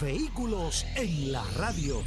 Vehículos en la radio.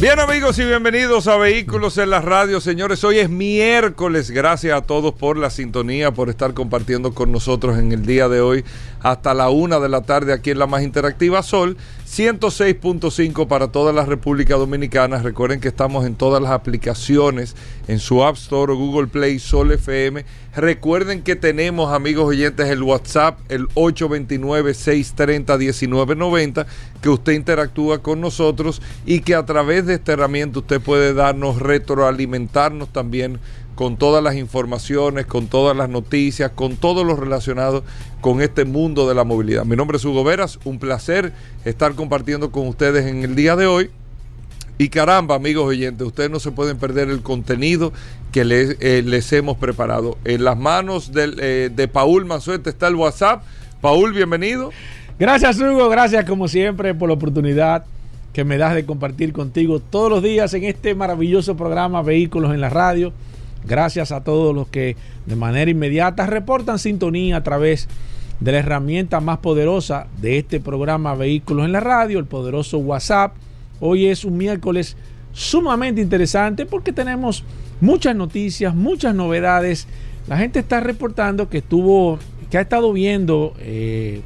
Bien amigos y bienvenidos a Vehículos en la Radio. Señores, hoy es miércoles. Gracias a todos por la sintonía, por estar compartiendo con nosotros en el día de hoy hasta la una de la tarde aquí en la más interactiva Sol. 106.5 para toda la República Dominicana. Recuerden que estamos en todas las aplicaciones, en su App Store Google Play, Sol FM. Recuerden que tenemos, amigos oyentes, el WhatsApp, el 829-630-1990, que usted interactúa con nosotros y que a través de esta herramienta usted puede darnos, retroalimentarnos también con todas las informaciones, con todas las noticias, con todo lo relacionado con este mundo de la movilidad. Mi nombre es Hugo Veras, un placer estar compartiendo con ustedes en el día de hoy. Y caramba, amigos oyentes, ustedes no se pueden perder el contenido que les, eh, hemos preparado. En las manos eh, de Paul Manzuete está el WhatsApp. Paul, bienvenido. Gracias, Hugo. Gracias, como siempre, por la oportunidad que me das de compartir contigo todos los días en este maravilloso programa Vehículos en la Radio. Gracias a todos los que de manera inmediata reportan sintonía a través de la herramienta más poderosa de este programa Vehículos en la Radio, el poderoso WhatsApp. Hoy es un miércoles sumamente interesante porque tenemos muchas noticias, muchas novedades. La gente está reportando que estuvo, que ha estado viendo eh,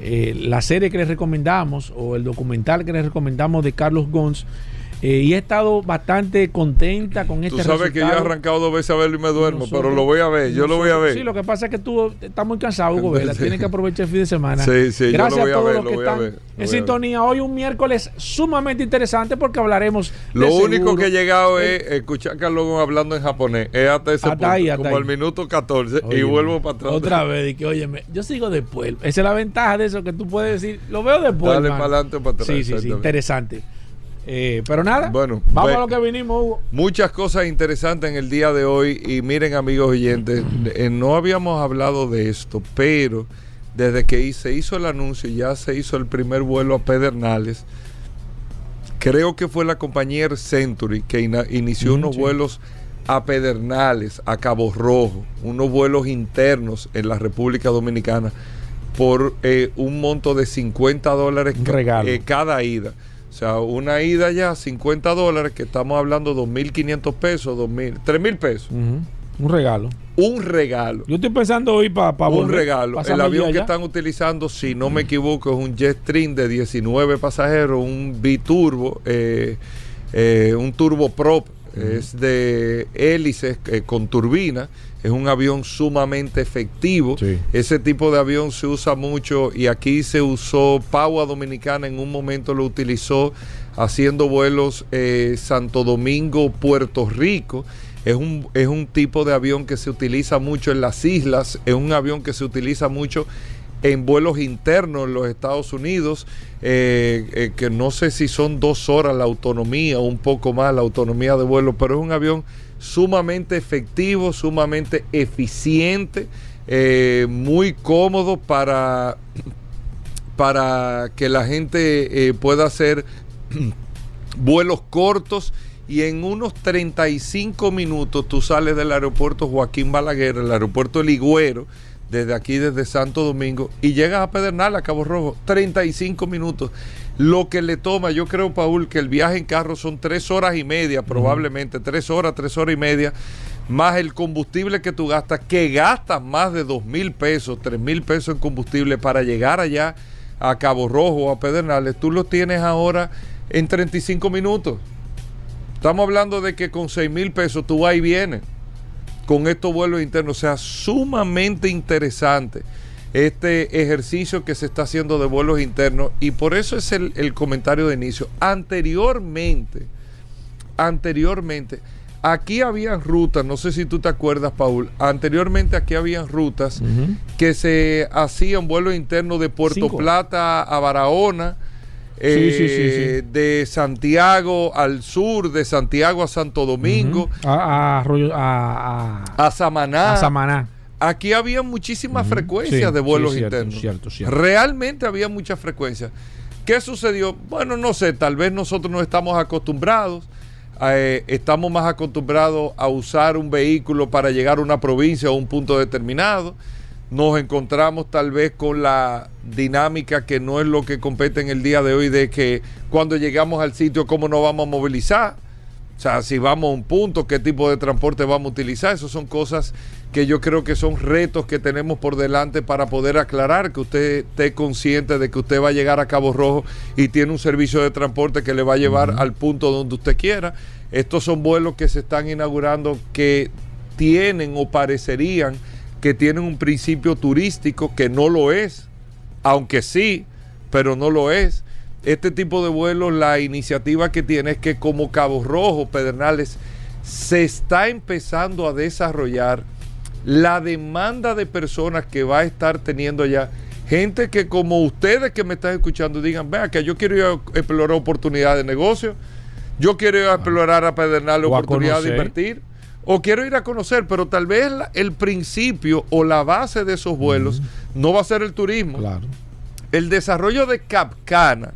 eh, la serie que les recomendamos o el documental que les recomendamos de Carlos Gons eh, y he estado bastante contenta con este Tú sabes que yo he arrancado dos veces a verlo y me duermo, pero lo voy a ver, yo lo voy a ver. Sí, lo que pasa es que tú estás muy cansado, Hugo Vela, tienes que aprovechar el fin de semana. Sí, sí, Gracias yo lo voy a, a, todos los que están en sintonía. Hoy un miércoles sumamente interesante porque hablaremos Lo único que he llegado es escuchar a Carlos hablando en japonés. Es hasta ese punto, ahí, hasta como ahí. al minuto 14 y vuelvo para atrás. Otra vez, y que óyeme, yo sigo después. Esa es la ventaja de eso que tú puedes decir, lo veo después. Dale para adelante para atrás. Sí, sí, sí, interesante. Eh, pero nada, Bueno, vamos a lo que vinimos, Hugo. Muchas cosas interesantes en el día de hoy y miren amigos oyentes, eh, no habíamos hablado de esto, pero desde que se hizo el anuncio ya se hizo el primer vuelo a Pedernales, creo que fue la compañía Air Century que inició Mm, unos sí. vuelos a Pedernales, a Cabo Rojo, unos vuelos internos en la República Dominicana por eh, un monto de 50 dólares ca- eh, cada ida. O sea, una ida ya 50 dólares, que estamos hablando 2.500 pesos, 2.000, 3.000 pesos. Un regalo. Un regalo. Yo estoy pensando hoy para un regalo. El avión que están utilizando, si no me equivoco, es un Jetstream de 19 pasajeros, un biturbo, eh, eh, un turboprop. Es de hélices eh, con turbina. Es un avión sumamente efectivo. Sí. Ese tipo de avión se usa mucho y aquí se usó Pagua Dominicana en un momento lo utilizó haciendo vuelos eh, Santo Domingo, Puerto Rico. Es un, es un tipo de avión que se utiliza mucho en las islas, es un avión que se utiliza mucho en vuelos internos en los Estados Unidos, eh, eh, que no sé si son dos horas la autonomía o un poco más la autonomía de vuelo, pero es un avión sumamente efectivo, sumamente eficiente, eh, muy cómodo para, para que la gente eh, pueda hacer vuelos cortos y en unos 35 minutos tú sales del aeropuerto Joaquín Balaguer, el aeropuerto El Higüero, desde aquí, desde Santo Domingo, y llegas a Pedernal, a Cabo Rojo, 35 minutos. Lo que le toma, yo creo, Paul, que el viaje en carro son tres horas y media, probablemente, tres horas, tres horas y media, más el combustible que tú gastas, que gastas más de dos mil pesos, tres mil pesos en combustible para llegar allá a Cabo Rojo o a Pedernales, tú lo tienes ahora en 35 minutos. Estamos hablando de que con 6 mil pesos tú vas y vienes con estos vuelos internos. O sea, sumamente interesante este ejercicio que se está haciendo de vuelos internos. Y por eso es el, el comentario de inicio. Anteriormente, anteriormente, aquí habían rutas, no sé si tú te acuerdas, Paul, anteriormente aquí habían rutas que se hacían vuelos internos de Puerto Cinco. Plata a Barahona, eh, sí, sí, sí. de Santiago al sur, de Santiago a Santo Domingo, a, a- a Samaná. a Samaná. Aquí había muchísimas frecuencias Sí, de vuelos sí, cierto, internos. cierto, cierto. Realmente había muchas frecuencias. ¿Qué sucedió? Bueno, no sé, tal vez nosotros no estamos acostumbrados. eh, estamos más acostumbrados a usar un vehículo para llegar a una provincia o un punto determinado. Nos encontramos tal vez con la dinámica que no es lo que compete en el día de hoy de que cuando llegamos al sitio, ¿cómo nos vamos a movilizar? O sea, si vamos a un punto, qué tipo de transporte vamos a utilizar. Esas son cosas que yo creo que son retos que tenemos por delante para poder aclarar que usted esté consciente de que usted va a llegar a Cabo Rojo y tiene un servicio de transporte que le va a llevar al punto donde usted quiera. Estos son vuelos que se están inaugurando que tienen o parecerían que tienen un principio turístico que no lo es, aunque sí, pero no lo es. Este tipo de vuelos, la iniciativa que tiene es que como Cabo Rojo, Pedernales, se está empezando a desarrollar la demanda de personas que va a estar teniendo allá. Gente que como ustedes que me están escuchando digan, vea que yo quiero ir a explorar oportunidades de negocio, yo quiero ir a explorar a Pedernales O a oportunidades de invertir, o quiero ir a conocer, pero tal vez la- el principio o la base de esos vuelos no va a ser el turismo. Claro. El desarrollo de Capcana,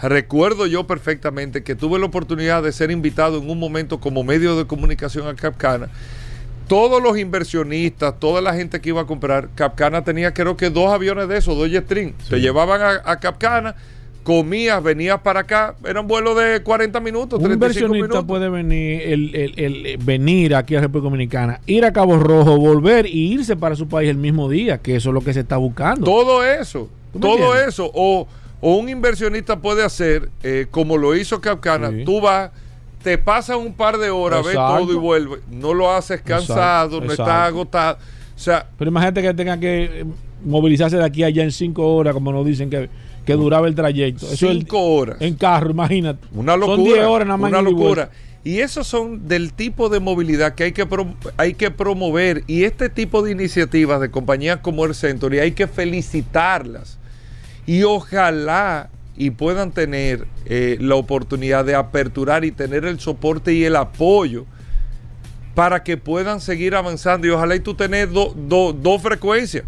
recuerdo yo perfectamente que tuve la oportunidad de ser invitado en un momento como medio de comunicación a Capcana. Todos los inversionistas, toda la gente que iba a comprar, Capcana tenía creo que dos aviones de esos, dos Jetstream. Te llevaban a, a Capcana, comías, venías para acá, eran vuelos de 40 minutos, Un 35 inversionista minutos. puede venir, el, el- venir aquí a República Dominicana, ir a Cabo Rojo, volver y irse para su país el mismo día, que eso es lo que se está buscando. Todo eso, ¿Tú me todo entiendes? eso. O, o un inversionista puede hacer, eh, como lo hizo Capcana, Sí. tú vas, te pasas un par de horas, ves todo y vuelves. No lo haces cansado, no Exacto. estás agotado. O sea, Pero imagínate que tengan que eh, movilizarse de aquí a allá en cinco horas, como nos dicen que, que duraba el trayecto. Eso es el- cinco horas. en carro, imagínate. Una locura. Son 10 horas nada más. Una locura. Y esos son del tipo de movilidad que hay que, hay que promover. Y este tipo de iniciativas de compañías como el Century hay que felicitarlas. Y ojalá y puedan tener eh, la oportunidad de aperturar y tener el soporte y el apoyo para que puedan seguir avanzando. Y ojalá y tú tenés do- do- dos frecuencias.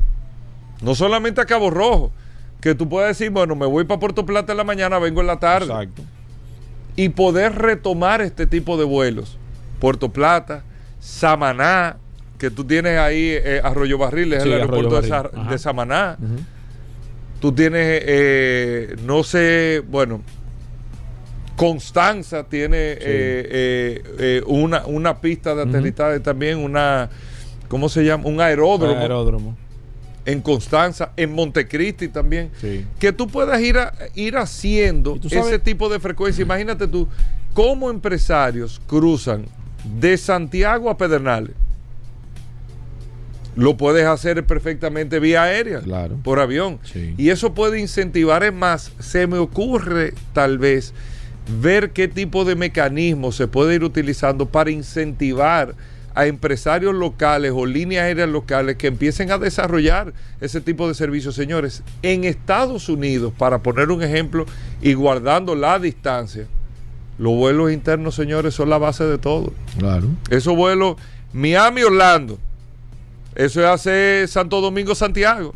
No solamente a Cabo Rojo. Que tú puedas decir, bueno, me voy para Puerto Plata en la mañana, vengo en la tarde Exacto. y poder retomar este tipo de vuelos. Puerto Plata, Samaná, que tú tienes ahí eh, Arroyo Barriles, Sí, el aeropuerto de, Barril. Sa- Ajá. de Samaná. Tú tienes, eh, no sé, bueno, Constanza tiene eh, eh, eh, una, una pista de aterrizaje también, una, ¿cómo se llama? Un aeródromo Aeródromo. en Constanza, en Montecristi también Sí. que tú puedas ir, a- ir haciendo ese tipo de frecuencia. Imagínate tú, cómo empresarios cruzan de Santiago a Pedernales. Lo puedes hacer perfectamente vía aérea, Claro. por avión. Sí. Y eso puede incentivar, es más, se me ocurre tal vez ver qué tipo de mecanismos se puede ir utilizando para incentivar a empresarios locales o líneas aéreas locales que empiecen a desarrollar ese tipo de servicios. Señores, en Estados Unidos, para poner un ejemplo y guardando la distancia, los vuelos internos, señores, son la base de todo. Claro. Esos vuelos Miami-Orlando, eso es hace Santo Domingo-Santiago.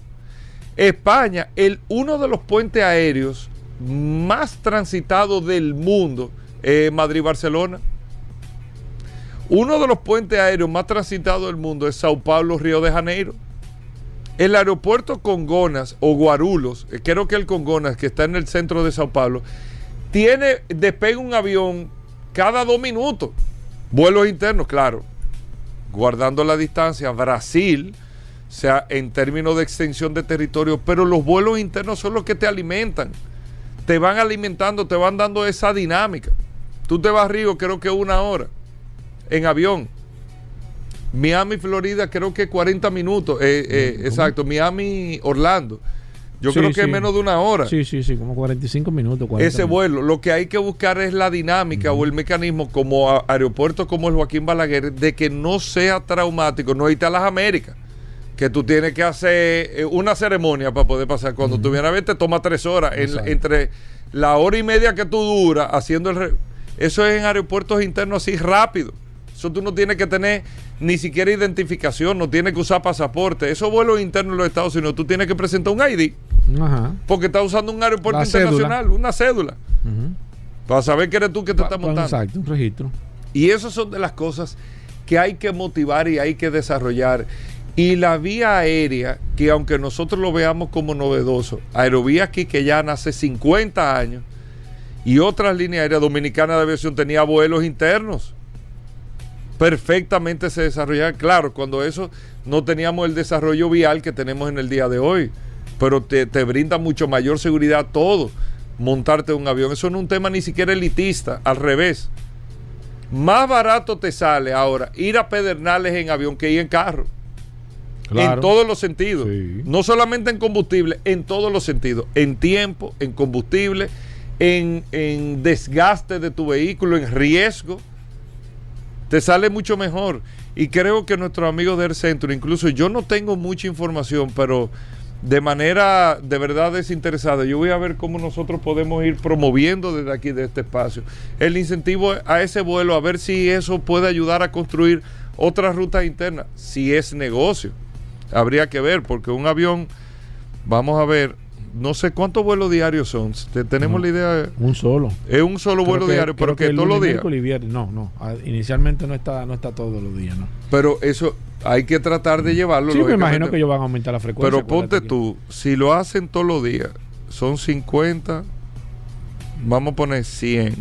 España, el, uno de los puentes aéreos más transitados del mundo es Madrid-Barcelona. Uno de los puentes aéreos más transitados del mundo es Sao Paulo-Río de Janeiro. El aeropuerto Congonas o Guarulhos, eh, creo que el Congonas, que está en el centro de Sao Paulo, tiene, despega un avión cada dos minutos. Vuelos internos, claro. Guardando la distancia, Brasil, o sea, en términos de extensión de territorio, pero los vuelos internos son los que te alimentan. Te van alimentando, te van dando esa dinámica. Tú te vas a Río, creo que una hora, en avión. Miami, Florida, creo que 40 minutos. eh, eh, exacto, Miami, Orlando. Yo Sí, creo que sí. es menos de una hora. Sí, sí, sí, como 45 minutos. 40 ese vuelo. Lo que hay que buscar es la dinámica o el mecanismo como a- aeropuertos como el Joaquín Balaguer de que no sea traumático, no irte a las Américas, que tú tienes que hacer eh, una ceremonia para poder pasar. Cuando tú vienes a ver, te toma tres horas. En- entre la hora y media que tú duras haciendo el... re- Eso es en aeropuertos internos así rápido. Eso tú no tienes que tener ni siquiera identificación, no tienes que usar pasaporte. Esos vuelos internos en los Estados Unidos, tú tienes que presentar un ID. Ajá. Porque estás usando un aeropuerto La cédula. internacional, una cédula. Para saber que eres tú que te estás montando. Exacto, un registro. Y esas son de las cosas que hay que motivar y hay que desarrollar. Y la vía aérea, que aunque nosotros lo veamos como novedoso, Aerovía aquí que ya hace 50 años, y otras líneas aéreas dominicanas de aviación tenía vuelos internos. Perfectamente se desarrollaban. Claro, cuando eso no teníamos el desarrollo vial que tenemos en el día de hoy. Pero te, te brinda mucho mayor seguridad todo montarte en un avión. Eso no es un tema ni siquiera elitista, al revés. Más barato te sale ahora ir a Pedernales en avión que ir en carro. En todos los sentidos. Sí. No solamente en combustible, en todos los sentidos. En tiempo, en combustible, en, en desgaste de tu vehículo, en riesgo. Te sale mucho mejor. Y creo que nuestros amigos del centro, incluso yo no tengo mucha información, pero de manera de verdad desinteresada, yo voy a ver cómo nosotros podemos ir promoviendo desde aquí, de este espacio, el incentivo a ese vuelo, a ver si eso puede ayudar a construir otras rutas internas, si es negocio. Habría que ver, porque un avión, vamos a ver, no sé cuántos vuelos diarios son. Te- Tenemos No. la idea, Un solo. es un solo Creo vuelo que- diario, pero que, todos los días. No, no. Inicialmente no está, no está todos los días, ¿no? Pero eso hay que tratar de llevarlo. Sí, me imagino que ellos van a aumentar la frecuencia. Pero ponte tú, si lo hacen todos los días, son 50, vamos a poner 100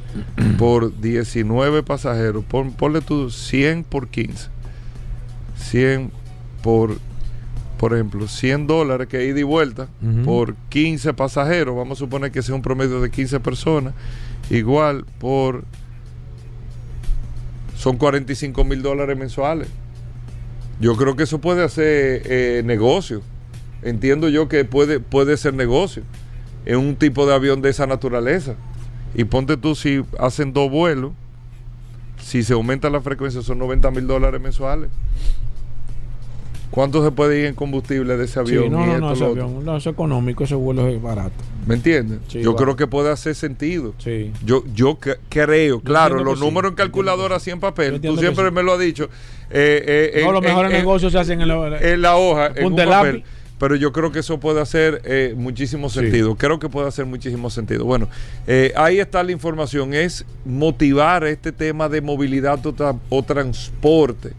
por 19 pasajeros. Pon- ponle tú 100 por 15. 100 por, por ejemplo, 100 dólares que ida y vuelta por 15 pasajeros. Vamos a suponer que sea un promedio de 15 personas. Igual por... Son 45 mil dólares mensuales. Yo creo que eso puede hacer eh, negocio. Entiendo yo que puede, puede ser negocio en un tipo de avión de esa naturaleza. Y ponte tú si hacen dos vuelos, si se aumenta la frecuencia son 90 mil dólares mensuales. ¿Cuánto se puede ir en combustible de ese Sí, avión? no, y no, no, ese avión, no, es económico, ese vuelo es barato. ¿Me entiendes? Sí, yo creo que puede hacer sentido. Sí. Yo, yo creo, claro, los sí, números en calculadora así en papel. Tú siempre me lo has dicho. eh, eh, no, en- los mejores negocios se hacen en la, en la hoja, en un papel. lápiz. Pero yo creo que eso puede hacer eh, muchísimo sentido. Creo que puede hacer muchísimo sentido. Bueno, eh, ahí está la información. Es motivar este tema de movilidad o, tra- o transporte.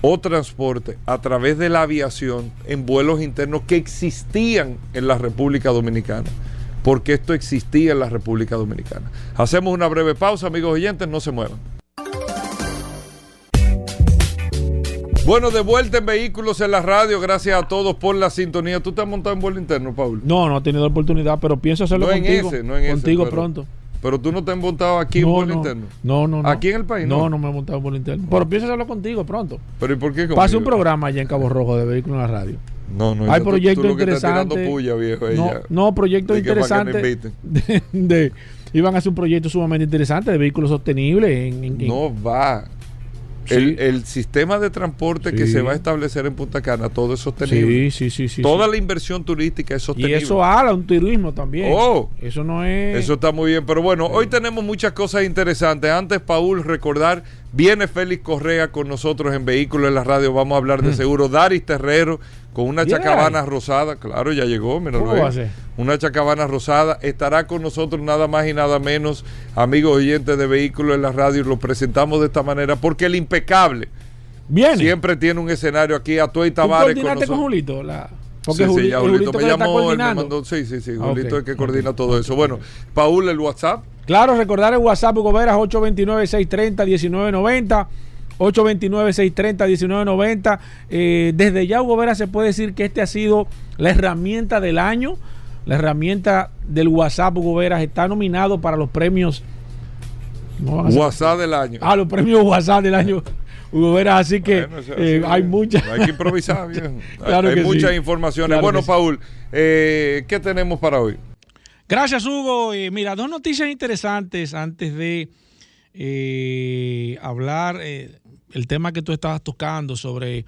O transporte a través de la aviación en vuelos internos que existían en la República Dominicana. Porque esto existía en la República Dominicana. Hacemos una breve pausa, amigos oyentes, no se muevan. Bueno, de vuelta en Vehículos en la Radio, gracias a todos por la sintonía. ¿Tú te has montado en vuelo interno, Pablo? No, no he tenido oportunidad, pero pienso hacerlo No en contigo. ese, no en ese, contigo pero- pronto. Pero tú no te has montado aquí en vuelo no, interno. no, no, no. ¿Aquí en el país? No, No. no, me he montado en vuelo interno. Pero pienso hacerlo contigo pronto. ¿Pero y por qué Pase un programa allá en Cabo Rojo de Vehículos en la Radio. No, no. Hay proyectos interesantes. no, proyectos interesantes. De, de- iban a hacer un proyecto sumamente interesante de vehículos sostenibles. En, en- en- No va. Sí. El, el sistema de transporte que se va a establecer en Punta Cana, todo es sostenible. Sí, sí, sí, sí. Toda la inversión turística es Y sostenible. eso habla un turismo también. Oh. Eso no es. Eso está muy bien, pero bueno, hoy tenemos muchas cosas interesantes. Antes, Paul, recordar, viene Félix Correa con nosotros en Vehículos en la Radio. Vamos a hablar de seguro. Daris Terrero con una ¿Viene chacabana rosada. Claro, ya llegó, míralo ¿Cómo va a ser? Una chacabana rosada. Estará con nosotros nada más y nada menos, amigos oyentes de Vehículos en la Radio. Lo presentamos de esta manera porque el impecable Viene. siempre tiene un escenario aquí. A Toy ¿Tú Tavares con coordinaste con, nosotros. Julito? La... Sí, Porque sí, Juli- ya Julito, me llamó, él me mandó, sí, sí, sí, Julito ok, es el que coordina todo eso. Bueno. Paul, el WhatsApp. Claro, recordar el WhatsApp Goberas 829-630-1990. 829-630-1990. Eh, desde ya, Hugo Vera, se puede decir que este ha sido la herramienta del año. La herramienta del WhatsApp Hugo Veras está nominado para los premios. no ser- WhatsApp del año. Ah, los premios WhatsApp del año. Hugo Veras, así que Bueno, eso- eh, hay muchas. Hay que improvisar, viejo. Hay- Claro hay que muchas sí. informaciones. Claro bueno. Paul, eh, ¿qué tenemos para hoy? Gracias, Hugo. Eh, mira, dos noticias interesantes antes de eh, hablar eh, el tema que tú estabas tocando sobre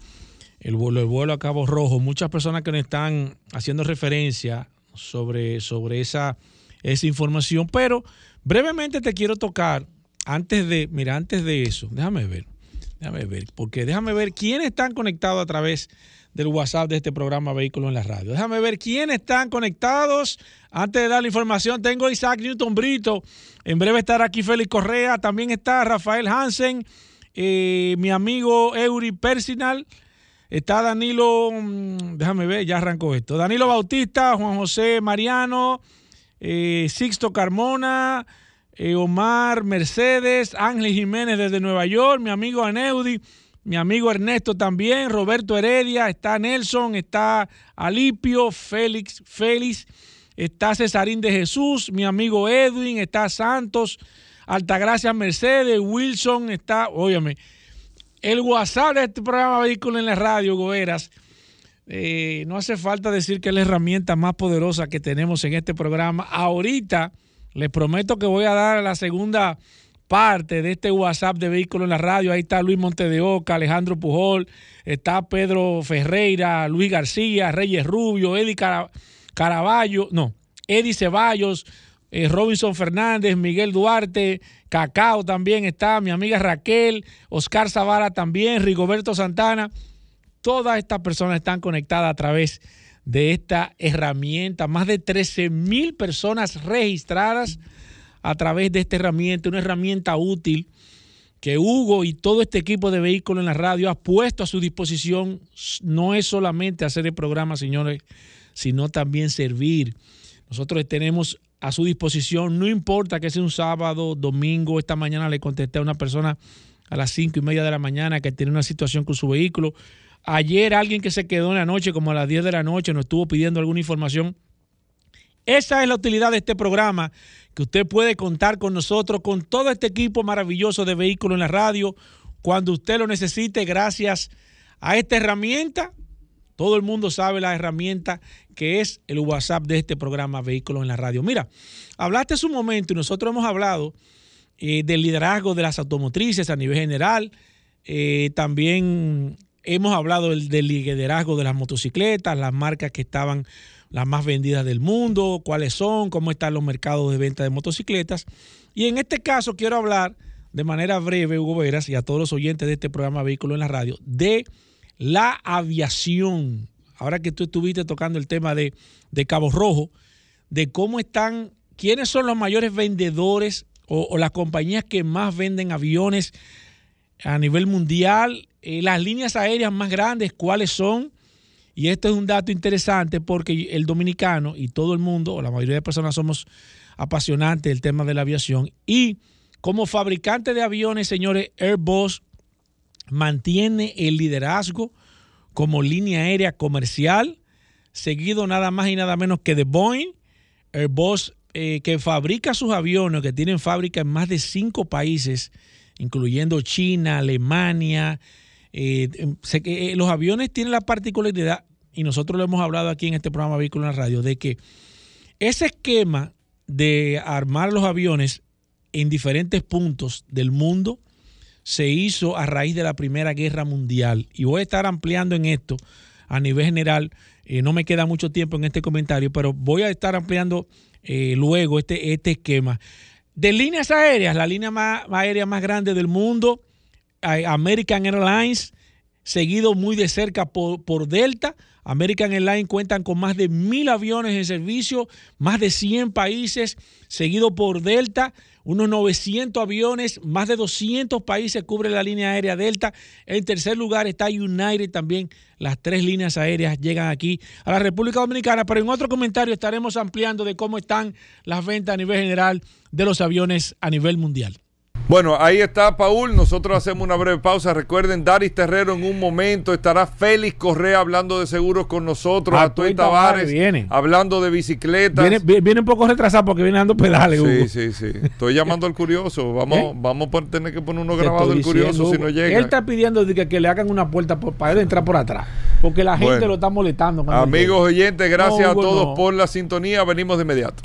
el vuelo, el vuelo a Cabo Rojo. Muchas personas que nos están haciendo referencia sobre, sobre esa, esa información, pero brevemente te quiero tocar antes de, mira, antes de eso, déjame ver, déjame ver, porque déjame ver quiénes están conectados a través del WhatsApp de este programa Vehículos en la Radio. Déjame ver quiénes están conectados. Antes de dar la información, tengo a Isaac Newton Brito. En breve estará aquí Félix Correa. También está Rafael Hansen, eh, mi amigo Eury Persinal. Está Danilo, mm, déjame ver, ya arrancó esto. Danilo Bautista, Juan José Mariano, eh, Sixto Carmona, eh, Omar Mercedes, Ángel Jiménez desde Nueva York, mi amigo Aneudi, mi amigo Ernesto también, Roberto Heredia, está Nelson, está Alipio, Félix, Félix, está Cesarín de Jesús, mi amigo Edwin, está Santos, Altagracia Mercedes, Wilson, está, óyeme, el WhatsApp de este programa Vehículo en la Radio, Goeras. Eh, no hace falta decir que es la herramienta más poderosa que tenemos en este programa. Ahorita les prometo que voy a dar la segunda parte de este WhatsApp de Vehículo en la Radio. Ahí está Luis Montedeoca, Alejandro Pujol, está Pedro Ferreira, Luis García, Reyes Rubio, Eddie Cara- Caraballo, no, Eddie Ceballos, eh, Robinson Fernández, Miguel Duarte, Cacao también está, mi amiga Raquel, Oscar Zavala también, Rigoberto Santana. Todas estas personas están conectadas a través de esta herramienta. Más de 13 mil personas registradas a través de esta herramienta, una herramienta útil que Hugo y todo este equipo de vehículos en la radio ha puesto a su disposición. No es solamente hacer el programa, señores, sino también servir. Nosotros tenemos a su disposición, no importa que sea un sábado, domingo, esta mañana le contesté a una persona a las cinco y media de la mañana que tiene una situación con su vehículo. Ayer alguien que se quedó en la noche, como a las 10 de la noche, nos estuvo pidiendo alguna información. Esa es la utilidad de este programa, que usted puede contar con nosotros, con todo este equipo maravilloso de vehículos en la radio, cuando usted lo necesite, gracias a esta herramienta. Todo el mundo sabe la herramienta que es el WhatsApp de este programa Vehículos en la Radio. Mira, hablaste hace un momento y nosotros hemos hablado eh, del liderazgo de las automotrices a nivel general. Eh, también hemos hablado del, liderazgo de las motocicletas, las marcas que estaban las más vendidas del mundo, cuáles son, cómo están los mercados de venta de motocicletas. Y en este caso quiero hablar de manera breve, Hugo Veras, y a todos los oyentes de este programa Vehículo en la Radio, de la aviación. Ahora que tú estuviste tocando el tema de, de Cabo Rojo, de cómo están, quiénes son los mayores vendedores o, las compañías que más venden aviones a nivel mundial, eh, las líneas aéreas más grandes, cuáles son. Y esto es un dato interesante porque el dominicano y todo el mundo, o la mayoría de personas somos apasionantes del tema de la aviación. Y como fabricante de aviones, señores, Airbus mantiene el liderazgo como línea aérea comercial, seguido nada más y nada menos que de Boeing. Airbus, eh, que fabrica sus aviones, que tienen fábrica en más de cinco países, incluyendo China, Alemania. Eh, que, eh, los aviones tienen la particularidad, y nosotros lo hemos hablado aquí en este programa Vehículo en la Radio, de que ese esquema de armar los aviones en diferentes puntos del mundo se hizo a raíz de la Primera Guerra Mundial. Y voy a estar ampliando en esto a nivel general. Eh, no me queda mucho tiempo en este comentario, pero voy a estar ampliando eh, luego este, este esquema. De líneas aéreas, la línea más, aérea más grande del mundo, American Airlines, seguido muy de cerca por, por Delta. American Airlines cuentan con más de mil aviones en servicio, más de 100 países, seguido por Delta, unos 900 aviones, más de 200 países cubre la línea aérea Delta. En tercer lugar está United también. Las tres líneas aéreas llegan aquí a la República Dominicana, pero en otro comentario estaremos ampliando de cómo están las ventas a nivel general de los aviones a nivel mundial. Bueno, ahí está Paul. Nosotros hacemos una breve pausa. Recuerden, Daris Terrero en un momento estará Félix Correa hablando de seguros con nosotros. Ah, Atuey Tavares viene. hablando de bicicletas. Viene, vi- viene un poco retrasado porque viene dando pedales, Hugo. Sí, sí, sí. Estoy llamando al curioso. Vamos, ¿Eh? vamos a tener que poner uno grabado del curioso si no llega. Él está pidiendo que, que le hagan una puerta por- para él entrar por atrás. Porque la gente Bueno. lo está molestando. Amigos oyentes, gracias No, a todos no. por la sintonía. Venimos de inmediato.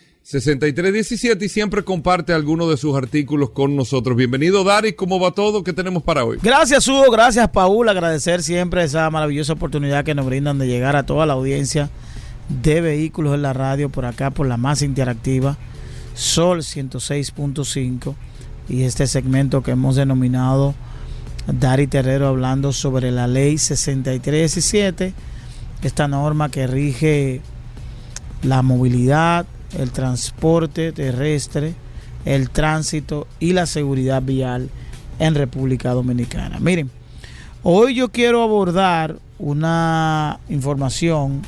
6317 y siempre comparte algunos de sus artículos con nosotros. Bienvenido Daris, ¿cómo va todo? ¿Qué tenemos para hoy? Gracias Hugo, gracias Paul, agradecer siempre esa maravillosa oportunidad que nos brindan de llegar a toda la audiencia de vehículos en la radio por acá, por la más interactiva, Sol 106.5 y este segmento que hemos denominado Dari Terrero hablando sobre la ley 6317, esta norma que rige la movilidad, el transporte terrestre, el tránsito y la seguridad vial en República Dominicana. Miren, hoy yo quiero abordar una información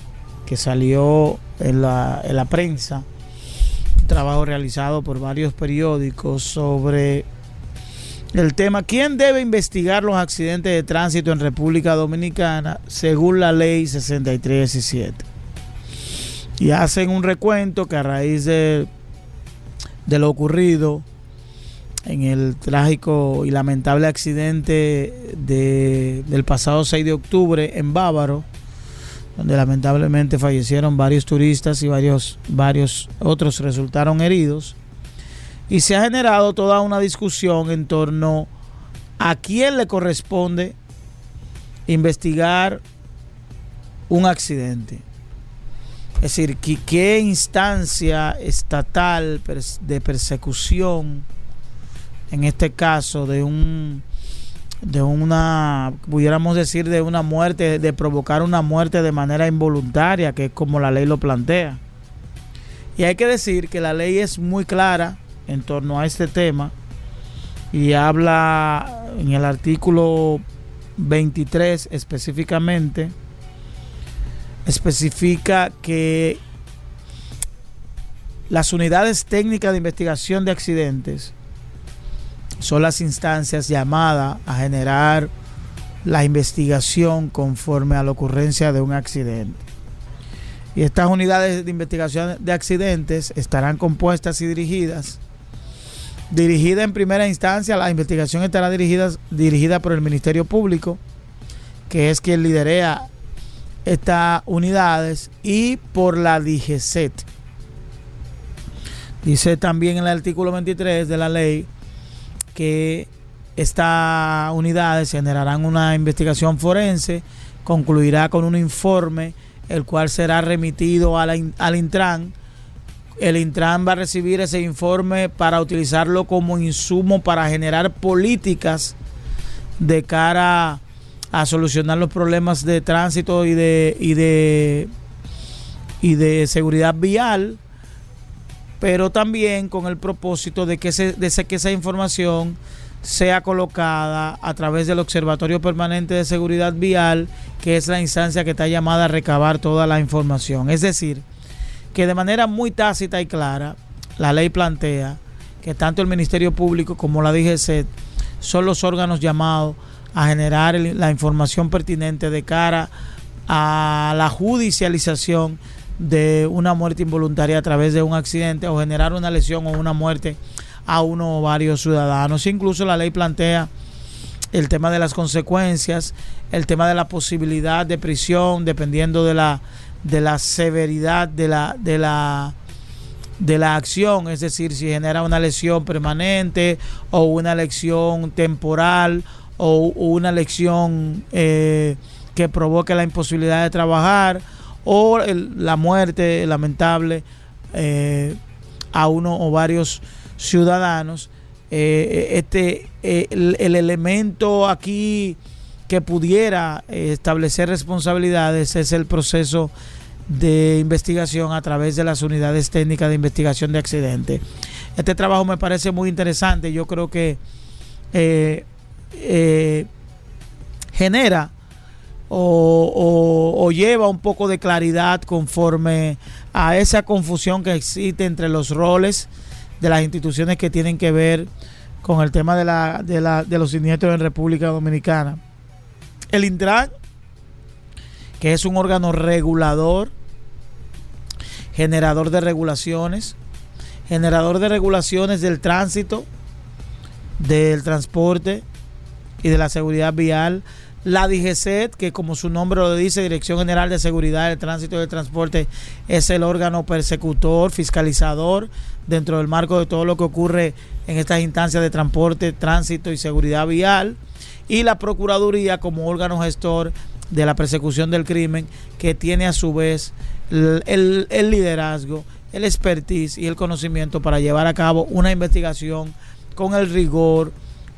que salió en la, en la prensa, un trabajo realizado por varios periódicos sobre el tema ¿Quién debe investigar los accidentes de tránsito en República Dominicana según la ley 6317? Y hacen un recuento que a raíz de, lo ocurrido en el trágico y lamentable accidente de- del pasado 6 de octubre en Bávaro, donde lamentablemente fallecieron varios turistas y varios, varios otros resultaron heridos. Y se ha generado toda una discusión en torno a quién le corresponde investigar un accidente. Es decir, ¿qué, instancia estatal de persecución, en este caso de un de una, pudiéramos decir, de una muerte, de provocar una muerte de manera involuntaria, que es como la ley lo plantea. Y hay que decir que la ley es muy clara en torno a este tema y habla en el artículo 23 específicamente, especifica que las unidades técnicas de investigación de accidentes son las instancias llamadas a generar la investigación conforme a la ocurrencia de un accidente. Y estas unidades de investigación de accidentes estarán compuestas y dirigidas. Dirigida en primera instancia, la investigación estará dirigida, dirigida por el Ministerio Público, que es quien liderea estas unidades, y por la DGCET. Dice también en el artículo 23 de la ley que estas unidades generarán una investigación forense, concluirá con un informe, el cual será remitido a al Intran. El Intran va a recibir ese informe para utilizarlo como insumo para generar políticas de cara a solucionar los problemas de tránsito y de, y de, y de seguridad vial pero también con el propósito de que, de que esa información sea colocada a través del Observatorio Permanente de Seguridad Vial, que es la instancia que está llamada a recabar toda la información. Es decir, que de manera muy tácita y clara, la ley plantea que tanto el Ministerio Público como la DGC son los órganos llamados a generar la información pertinente de cara a la judicialización de una muerte involuntaria a través de un accidente o generar una lesión o una muerte a uno o varios ciudadanos. Incluso la ley plantea el tema de las consecuencias, el tema de la posibilidad de prisión, dependiendo de la, de la severidad de la, de la de la acción, es decir, si genera una lesión permanente o una lesión temporal o, una lesión eh, que provoque la imposibilidad de trabajar o la muerte lamentable eh, a uno o varios ciudadanos. eh, este, eh, el, el elemento aquí que pudiera establecer responsabilidades es el proceso de investigación a través de las unidades técnicas de investigación de accidentes. Este trabajo me parece muy interesante. Yo creo que eh, genera o, lleva un poco de claridad conforme a esa confusión que existe entre los roles de las instituciones que tienen que ver con el tema de, la, de, la- de los siniestros en República Dominicana. El Intran, que es un órgano regulador, generador de regulaciones, generador de regulaciones del tránsito, del transporte y de la seguridad vial. La DGCET, que como su nombre lo dice, Dirección General de Seguridad del Tránsito y del Transporte, es el órgano persecutor, fiscalizador, dentro del marco de todo lo que ocurre en estas instancias de transporte, tránsito y seguridad vial. Y la Procuraduría como órgano gestor de la persecución del crimen, que tiene a su vez el, liderazgo, el expertise y el conocimiento para llevar a cabo una investigación con el rigor,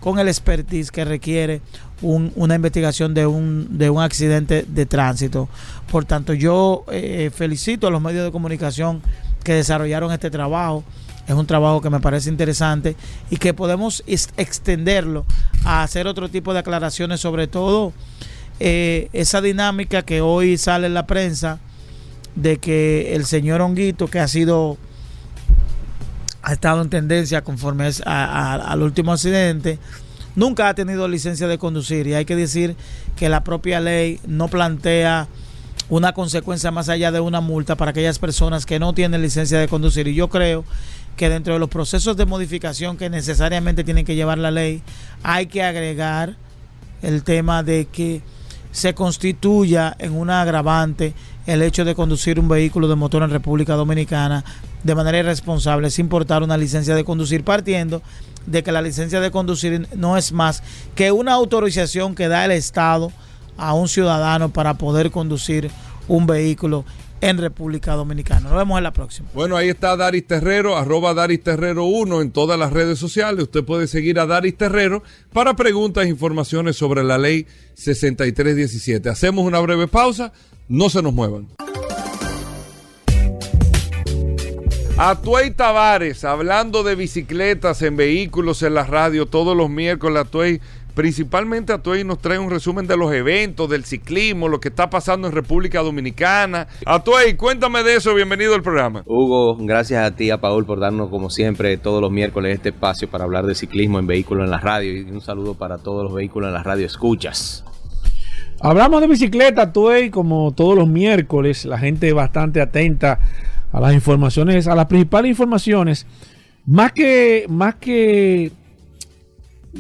con el expertise que requiere un- una investigación de un, de un accidente de tránsito. Por tanto, yo eh, felicito a los medios de comunicación que desarrollaron este trabajo. Es un trabajo que me parece interesante y que podemos ex- extenderlo a hacer otro tipo de aclaraciones, sobre todo eh, esa dinámica que hoy sale en la prensa de que el señor Honguito, que ha sido ha estado en tendencia conforme a- al último accidente, nunca ha tenido licencia de conducir. Y hay que decir que la propia ley no plantea una consecuencia más allá de una multa para aquellas personas que no tienen licencia de conducir. Y yo creo que dentro de los procesos de modificación que necesariamente tienen que llevar la ley hay que agregar el tema de que se constituya en una agravante el hecho de conducir un vehículo de motor en República Dominicana de manera irresponsable sin portar una licencia de conducir, partiendo de que la licencia de conducir no es más que una autorización que da el Estado a un ciudadano para poder conducir un vehículo en República Dominicana. Nos vemos en la próxima. Bueno, ahí está Daris Terrero, arroba Daris Terrero 1 en todas las redes sociales. Usted puede seguir a Daris Terrero para preguntas e informaciones sobre la ley 6317. Hacemos una breve pausa, no se nos muevan. Atuey Tavares, hablando de bicicletas en vehículos en la radio todos los miércoles, Atuey, principalmente Atuey nos trae un resumen de los eventos, del ciclismo, lo que está pasando en República Dominicana. Atuey, cuéntame de eso, bienvenido al programa. Hugo, gracias a ti, a Paul, por darnos como siempre todos los miércoles este espacio para hablar de ciclismo en vehículos en la radio y un saludo para todos los vehículos en la radio escuchas. Hablamos de bicicleta, Tuey, como todos los miércoles, la gente bastante atenta a las informaciones, a las principales informaciones. Más que, más que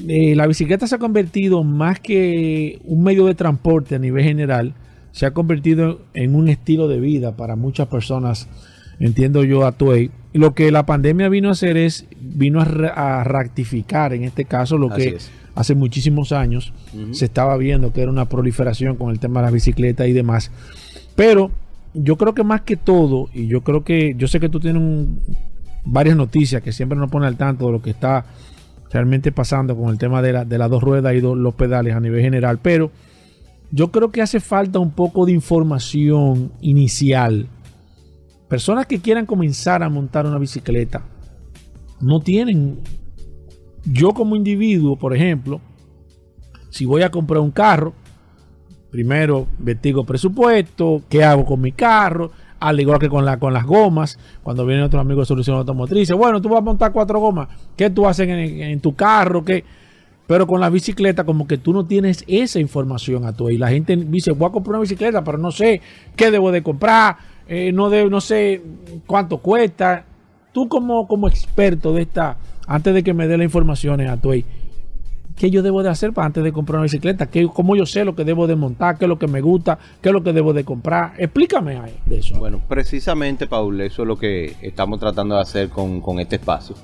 eh, la bicicleta se ha convertido más que un medio de transporte a nivel general, se ha convertido en un estilo de vida para muchas personas, entiendo yo a Tuey. Lo que la pandemia vino a hacer es, vino a, a rectificar en este caso lo Así que es. hace muchísimos años se estaba viendo que era una proliferación con el tema de la bicicleta y demás. Pero yo creo que más que todo, y yo creo que, yo sé que tú tienes varias noticias que siempre nos pone al tanto de lo que está realmente pasando con el tema de, la- de las dos ruedas y los pedales a nivel general, pero yo creo que hace falta un poco de información inicial. Personas que quieran comenzar a montar una bicicleta no tienen. Yo como individuo, por ejemplo, si voy a comprar un carro, primero investigo presupuesto, qué hago con mi carro, al igual que con, la, con las gomas, cuando vienen otros amigos de solución automotriz, bueno, tú vas a montar cuatro gomas, ¿qué tú haces en, en tu carro? ¿Qué? Pero con la bicicleta, como que tú no tienes esa información a tu y la gente dice, voy a comprar una bicicleta, pero no sé qué debo de comprar, eh, no, de, no sé cuánto cuesta. Tú como, como experto de esta, antes de que me dé las informaciones a tu ¿qué yo debo de hacer para antes de comprar una bicicleta? ¿Qué, ¿Cómo yo sé lo que debo de montar? ¿Qué es lo que me gusta? ¿Qué es lo que debo de comprar? Explícame ahí de eso. Bueno, precisamente, Paul, eso es lo que estamos tratando de hacer con, con este espacio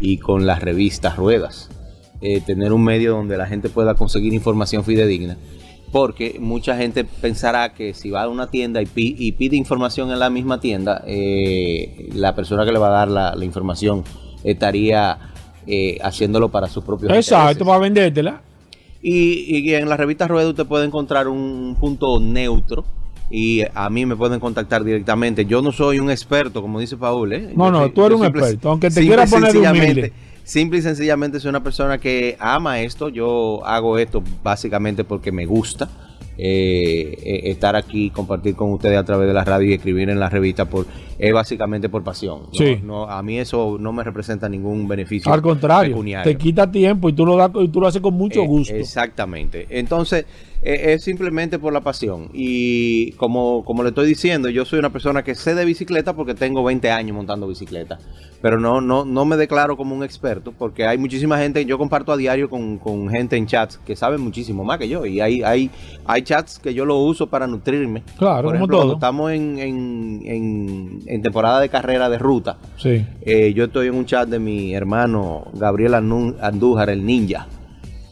y con las revistas Ruedas. Eh, tener un medio donde la gente pueda conseguir información fidedigna. Porque mucha gente pensará que si va a una tienda y, pi- y pide información en la misma tienda, eh, la persona que le va a dar la información estaría eh, haciéndolo para sus propios Exacto, para vendértela. Y, y en la revista Rueda usted puede encontrar un punto neutro y a mí me pueden contactar directamente. Yo no soy un experto, como dice Paul. ¿eh? No, Yo no, tú eres un simple- experto, aunque te quieras poner humilde. Simple y sencillamente soy una persona que ama esto. Yo hago esto básicamente porque me gusta. Eh, estar aquí, compartir con ustedes a través de la radio y escribir en la revista por es básicamente por pasión. No- Sí. no, a mí eso no me representa ningún beneficio. Al contrario, pecuniario. te quita tiempo y tú lo das y tú lo haces con mucho Eh, gusto. Exactamente. Entonces, es simplemente por la pasión. Y como, como le estoy diciendo, yo soy una persona que sé de bicicleta porque tengo 20 años montando bicicleta. Pero no, no, no me declaro como un experto porque hay muchísima gente, yo comparto a diario con, con gente en chats que saben muchísimo más que yo. Y hay, hay, hay chats que yo lo uso para nutrirme. Claro, Por como ejemplo, todo. cuando estamos en, en, en, en temporada de carrera de ruta, Sí. eh, yo estoy en un chat de mi hermano Gabriel Andújar, el ninja.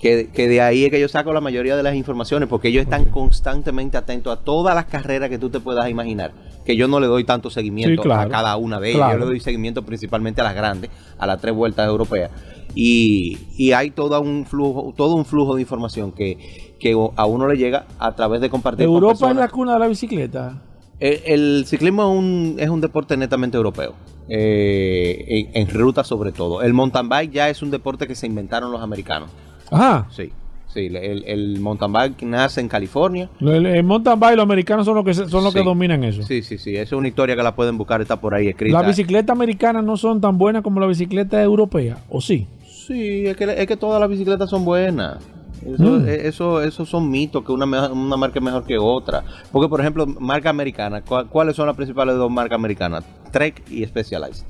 Que, que de ahí es que yo saco la mayoría de las informaciones, porque ellos están constantemente atentos a todas las carreras que tú te puedas imaginar. Que yo no le doy tanto seguimiento Sí, claro. a cada una de ellas. Claro. Yo le doy seguimiento principalmente a las grandes, a las tres vueltas europeas. Y, y hay todo un flujo, todo un flujo de información que, que a uno le llega a través de compartir con Europa es la cuna de la bicicleta. El ciclismo es un, es un deporte netamente europeo, eh, en, en ruta sobre todo. El mountain bike ya es un deporte que se inventaron los americanos. Ajá. Sí, sí. El, el mountain bike nace en California. El, el mountain bike, los americanos son los que son los que dominan eso. Sí, sí, sí. Esa es una historia que la pueden buscar, está por ahí escrita. Las bicicletas americanas no son tan buenas como la bicicleta europea, ¿o sí? Sí, es que, es que todas las bicicletas son buenas. Eso, Mm. eso, esos son mitos, que una, una marca es mejor que otra. Porque, por ejemplo, marca americana, ¿cuál- ¿cuáles son las principales dos marcas americanas? Trek y Specialized.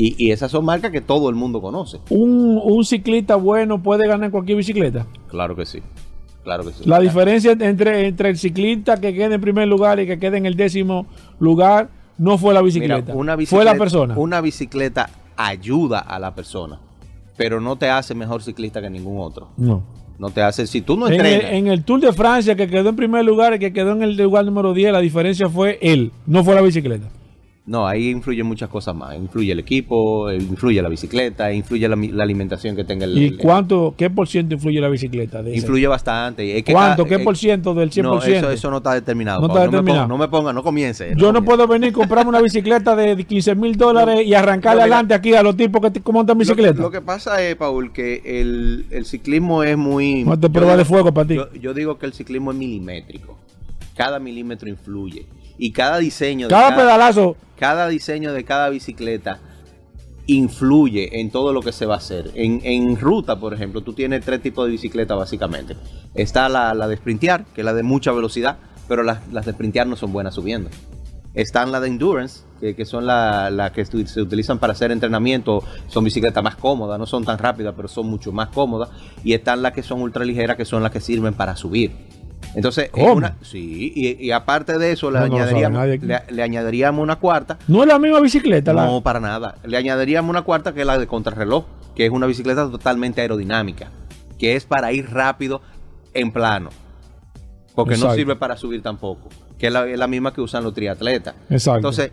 Y, y esas son marcas que todo el mundo conoce. Un, un ciclista bueno puede ganar cualquier bicicleta. Claro que sí. Claro que sí. La diferencia entre, entre el ciclista que quede en primer lugar y que quede en el décimo lugar no fue la Mira, bicicleta, fue la persona. Una bicicleta ayuda a la persona, pero no te hace mejor ciclista que ningún otro. No. No te hace, si tú no En el, entrenas, en el Tour de Francia, que quedó en primer lugar y que quedó en el lugar número 10, la diferencia fue él, no fue la bicicleta. No, ahí influyen muchas cosas más. Influye el equipo, eh, influye la bicicleta, influye la, alimentación que tenga el. ¿Y cuánto, qué por ciento influye la bicicleta? de? Influye bastante. Es que ¿Cuánto? cada- ¿Qué por ciento del 100%? No, eso, eso no está determinado. No está me determinado. ponga- No me ponga, no comience. Yo no comience. puedo venir comprarme una bicicleta de 15 mil dólares y arrancarle adelante aquí a los tipos que montan bicicleta. Lo, que pasa es, Paul, que el, el ciclismo es muy... No te prueba de fuego para ti. Yo, yo digo que el ciclismo es milimétrico. Cada milímetro influye. Y cada diseño... de cada pedalazo, cada diseño de cada bicicleta influye en todo lo que se va a hacer. En, en ruta, por ejemplo, tú tienes tres tipos de bicicleta básicamente. Está la, la de sprintear, que es la de mucha velocidad, pero las, las de sprintear no son buenas subiendo. Están las de endurance, que, que son las la que se utilizan para hacer entrenamiento, son bicicletas más cómodas, no son tan rápidas, pero son mucho más cómodas. Y están las que son ultra ligeras, que son las que sirven para subir. Entonces, en ¿Cómo? una, sí, y, y aparte de eso, le, No, añadiríamos, le- le añadiríamos una cuarta, no es la misma bicicleta. la- no, para nada. Le añadiríamos una cuarta que es la de contrarreloj, que es una bicicleta totalmente aerodinámica, que es para ir rápido en plano. Porque no sirve para subir tampoco, que es la, es la misma que usan los triatletas. Exacto. Entonces,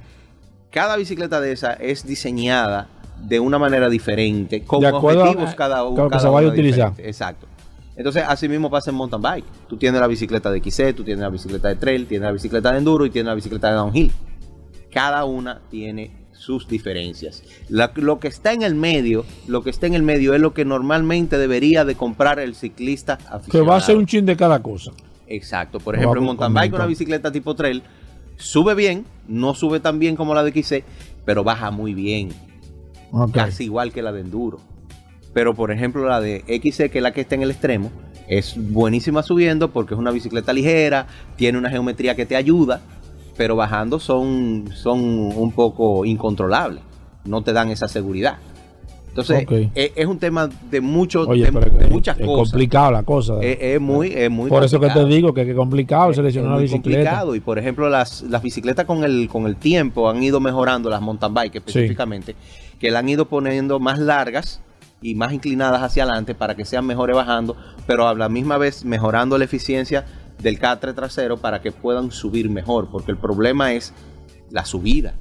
cada bicicleta de esa es diseñada de una manera diferente, con a- objetivos cada, claro, que cada se vaya a utilizar. diferente. Exacto. Entonces, así mismo pasa en mountain bike. Tú tienes la bicicleta de XC, tú tienes la bicicleta de trail, tienes la bicicleta de enduro y tienes la bicicleta de downhill. Cada una tiene sus diferencias. La- lo que está en el medio, lo que está en el medio es lo que normalmente debería de comprar el ciclista que aficionado. va a ser un chin de cada cosa. Exacto. Por Lo ejemplo, en mountain bike, una bicicleta tipo trail sube bien, no sube tan bien como la de XC, pero baja muy bien, casi igual que la de enduro. Pero por ejemplo, la de XC, que es la que está en el extremo, es buenísima subiendo porque es una bicicleta ligera, tiene una geometría que te ayuda, pero bajando son, son un poco incontrolables, no te dan esa seguridad. Entonces, Ok. es, es un tema de, mucho, Oye, de, es, muchas es cosas. complicado la cosa. Es, es muy, es muy Por eso que te digo que es complicado Es- seleccionar es una muy bicicleta. complicado y por ejemplo las, las bicicletas con el con el tiempo han ido mejorando las mountain bike específicamente que la han ido poniendo más largas y más inclinadas hacia adelante para que sean mejores bajando pero a la misma vez mejorando la eficiencia del catre trasero para que puedan subir mejor porque el problema es la subida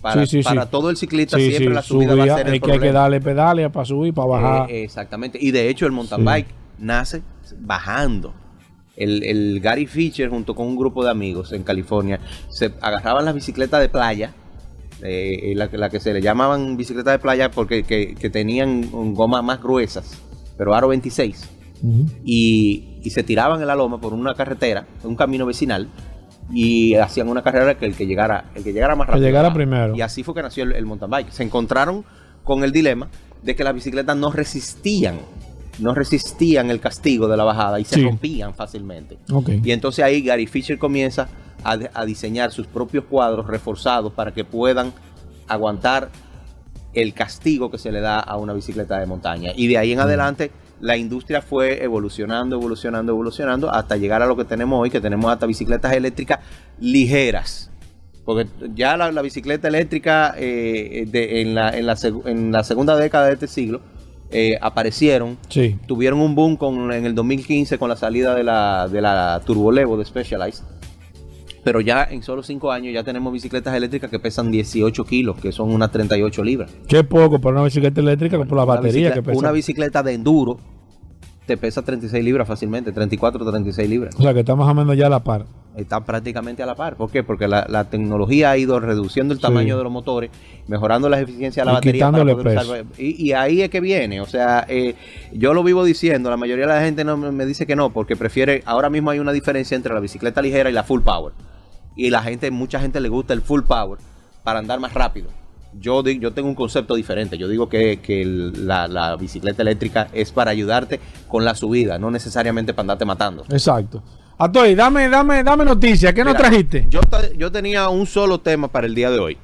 Para, Sí, sí, para sí. todo el ciclista siempre la subida va a ser el es que hay que problema. darle pedales para subir, para bajar. Eh, exactamente. Y de hecho el mountain bike nace bajando. El, el Gary Fisher junto con un grupo de amigos en California se agarraban las bicicletas de playa, eh, la, que- la que se le llamaban bicicletas de playa porque que, que tenían gomas más gruesas, pero aro 26, Ujú. y, y se tiraban en la loma por una carretera, un camino vecinal, y hacían una carrera que el que llegara, el que llegara más Que rápido. llegara primero. Y así fue que nació el, el mountain bike. Se encontraron con el dilema de que las bicicletas no resistían, no resistían el castigo de la bajada y se Sí. rompían fácilmente. Y entonces ahí Gary Fisher comienza a, diseñar sus propios cuadros reforzados para que puedan aguantar el castigo que se le da a una bicicleta de montaña. Y de ahí en adelante la industria fue evolucionando, evolucionando, evolucionando hasta llegar a lo que tenemos hoy, que tenemos hasta bicicletas eléctricas ligeras. Porque ya la, la bicicleta eléctrica eh, de- en, la, en, la seg- en la segunda década de este siglo eh, aparecieron Sí. tuvieron un boom con, en el 2015 con la salida de la, de la Turbolevo de Specialized. Pero ya en solo 5 años ya tenemos bicicletas eléctricas que pesan 18 kilos, que son unas 38 libras. Qué poco para una bicicleta eléctrica por la batería que pesa. Una bicicleta de enduro te pesa 36 libras fácilmente, 34 o 36 libras. O sea, que está más o menos ya a la par. Están prácticamente a la par. ¿Por qué? Porque la, la tecnología ha ido reduciendo el tamaño Sí. de los motores, mejorando la eficiencia de la Y batería. quitándole poder usar- y, y ahí es que viene. O sea, eh, yo lo vivo diciendo, la mayoría de la gente no me dice que no, porque prefiere, ahora mismo hay una diferencia entre la bicicleta ligera y la full power. Y la gente, mucha gente le gusta el full power para andar más rápido. Yo, di- yo tengo un concepto diferente. Yo digo que, que la, la bicicleta eléctrica es para ayudarte con la subida, no necesariamente para andarte matando. Exacto. Atoy, dame, dame, dame noticias. ¿Qué nos trajiste? Yo, yo tenía un solo tema para el día de hoy.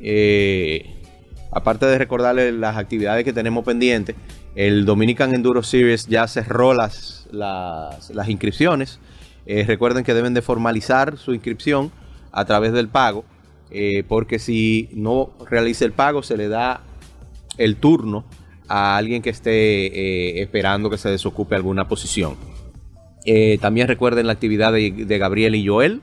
Eh, aparte de recordarles las actividades que tenemos pendientes, el Dominican Enduro Series ya cerró las, las, las inscripciones. Eh, recuerden que deben de formalizar su inscripción a través del pago, eh, porque si no realiza el pago se le da el turno a alguien que esté eh, esperando que se desocupe alguna posición. También recuerden la actividad de, de Gabriel y Joel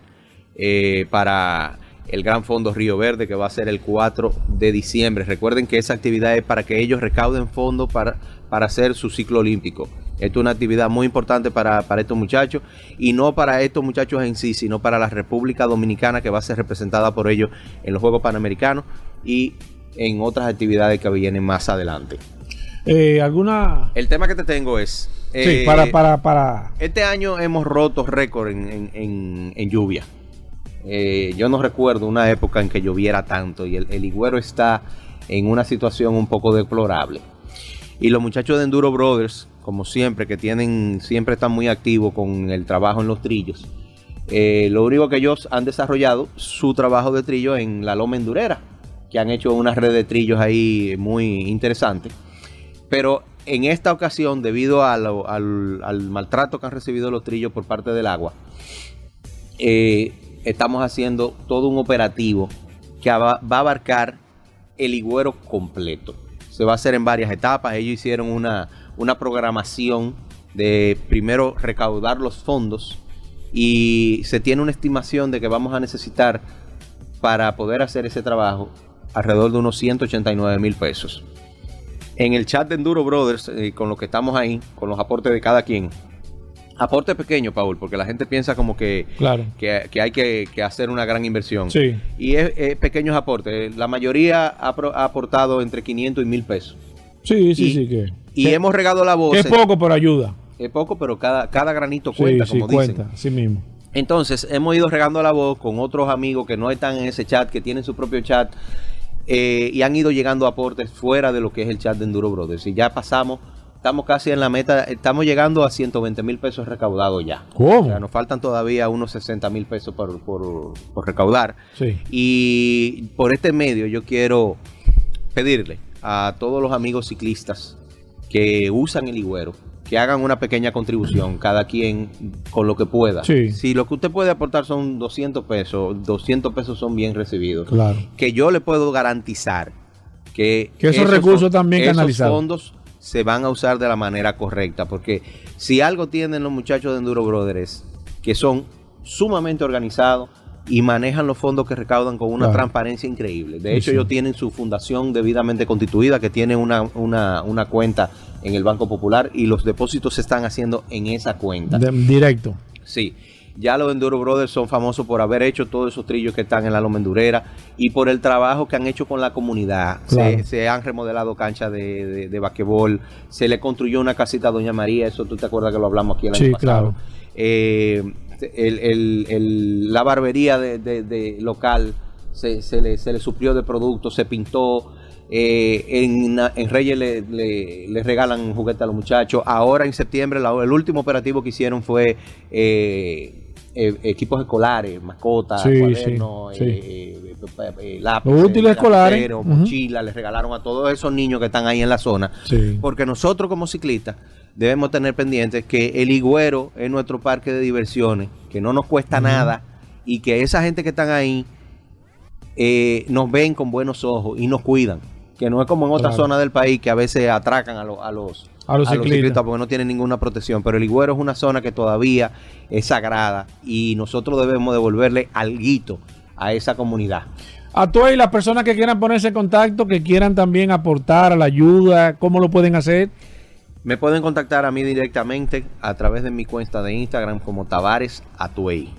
para el Gran Fondo Río Verde que va a ser el 4 de diciembre. Recuerden que esa actividad es para que ellos recauden fondos para, para hacer su ciclo olímpico. Esto es una actividad muy importante para, para estos muchachos y no para estos muchachos en sí, sino para la República Dominicana que va a ser representada por ellos en los Juegos Panamericanos y en otras actividades que vienen más adelante. Eh, ¿Alguna...? El tema que te tengo es... sí, eh, para, para, para... este año hemos roto récord en, en- en- en lluvia. Eh, yo no recuerdo una época en que lloviera tanto y el, el Higüero está en una situación un poco deplorable. Y los muchachos de Enduro Brothers, como siempre, que tienen, siempre están muy activos con el trabajo en los trillos. eh, lo único que ellos han desarrollado su trabajo de trillo en la Loma Endurera, que han hecho una red de trillos ahí muy interesante. Pero en esta ocasión, debido al, al maltrato que han recibido los trillos por parte del agua, eh, estamos haciendo todo un operativo que va, a abarcar el higüero completo. Se va a hacer en varias etapas. Ellos hicieron una, una programación de primero recaudar los fondos y se tiene una estimación de que vamos a necesitar para poder hacer ese trabajo alrededor de unos 189 mil pesos. En el chat de Enduro Brothers, eh, con lo que estamos ahí, con los aportes de cada quien, aporte pequeño, Paul, porque la gente piensa como que, Claro. que, que hay que, que hacer una gran inversión. Sí. Y es, es pequeños aportes. La mayoría ha, pro- ha aportado entre 500 y 1000 pesos. Sí, sí, Y- sí. Que, Y que- hemos regado la voz. es poco, pero ayuda. Es poco, pero cada, cada granito Sí, cuenta, sí, como dicen. cuenta. Sí mismo. Entonces, hemos ido regando la voz con otros amigos que no están en ese chat, que tienen su propio chat, eh, y han ido llegando aportes fuera de lo que es el chat de Enduro Brothers. Y ya pasamos, estamos casi en la meta, estamos llegando a 120 mil pesos recaudados ya. ¿Cómo? O sea, nos faltan todavía unos 60 mil pesos por, por- por recaudar. Sí. Y por este medio yo quiero pedirle a todos los amigos ciclistas que usan el higüero que hagan una pequeña contribución, cada quien con lo que pueda. Sí. Si lo que usted puede aportar son 200 pesos, 200 pesos son bien recibidos. Claro. Que yo le puedo garantizar que, Que esos recursos fon- también esos canalizados. fondos se van a usar de la manera correcta. Porque si algo tienen los muchachos de Enduro Brothers que son sumamente organizados, y manejan los fondos que recaudan con una Claro. transparencia increíble. De Sí, hecho, sí. ellos tienen su fundación debidamente constituida, que tiene una, una, una cuenta en el Banco Popular y los depósitos se están haciendo en esa cuenta. De- directo. Sí. Ya los Enduro Brothers son famosos por haber hecho todos esos trillos que están en la Loma Endurera y por el trabajo que han hecho con la comunidad. Claro. Se, se han remodelado canchas de, de, de basquetbol, se le construyó una casita a Doña María, eso tú te acuerdas que lo hablamos aquí el Sí, año pasado. claro. Eh, el- el- el- la barbería de, de- de local se, se le, se le suplió de productos, se pintó. eh, en, en Reyes le, le- le regalan juguetes a los muchachos. Ahora en septiembre, la- el último operativo que hicieron fue eh, eh, equipos escolares, mascotas, Sí, cuadernos, sí, sí. eh, eh, eh, lápices, útiles escolares. mochilas, les regalaron a todos esos niños que están ahí en la zona. Porque nosotros como ciclistas debemos tener pendientes que el Higüero es nuestro parque de diversiones, que no nos cuesta nada y que esa gente que están ahí eh, nos ven con buenos ojos y nos cuidan. Que no es como en otras Claro. zonas del país que a veces atracan a, los a los A los ciclistas. porque no tienen ninguna protección. Pero el Higüero es una zona que todavía es sagrada y nosotros debemos devolverle alguito a esa comunidad. A todas y las personas que quieran ponerse en contacto, que quieran también aportar a la ayuda, ¿cómo lo pueden hacer? Me pueden contactar a mí directamente a través de mi cuenta de Instagram como Tavares Atuey.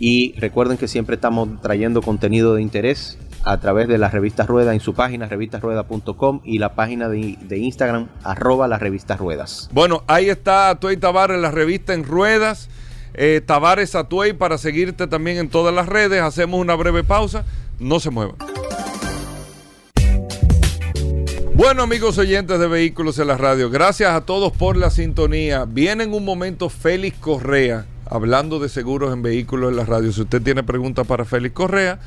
Y recuerden que siempre estamos trayendo contenido de interés a través de la revista Rueda en su página revistasrueda.com y la página de, de Instagram arroba la revista Ruedas. Bueno, ahí está Atuey Tavares, la revista en ruedas. Eh, Tavares Atuey para seguirte también en todas las redes. Hacemos una breve pausa. No se muevan. Bueno, amigos oyentes de Vehículos en la Radio, gracias a todos por la sintonía. Viene en un momento Félix Correa hablando de seguros en Vehículos en la Radio. Si usted tiene preguntas para Félix Correa,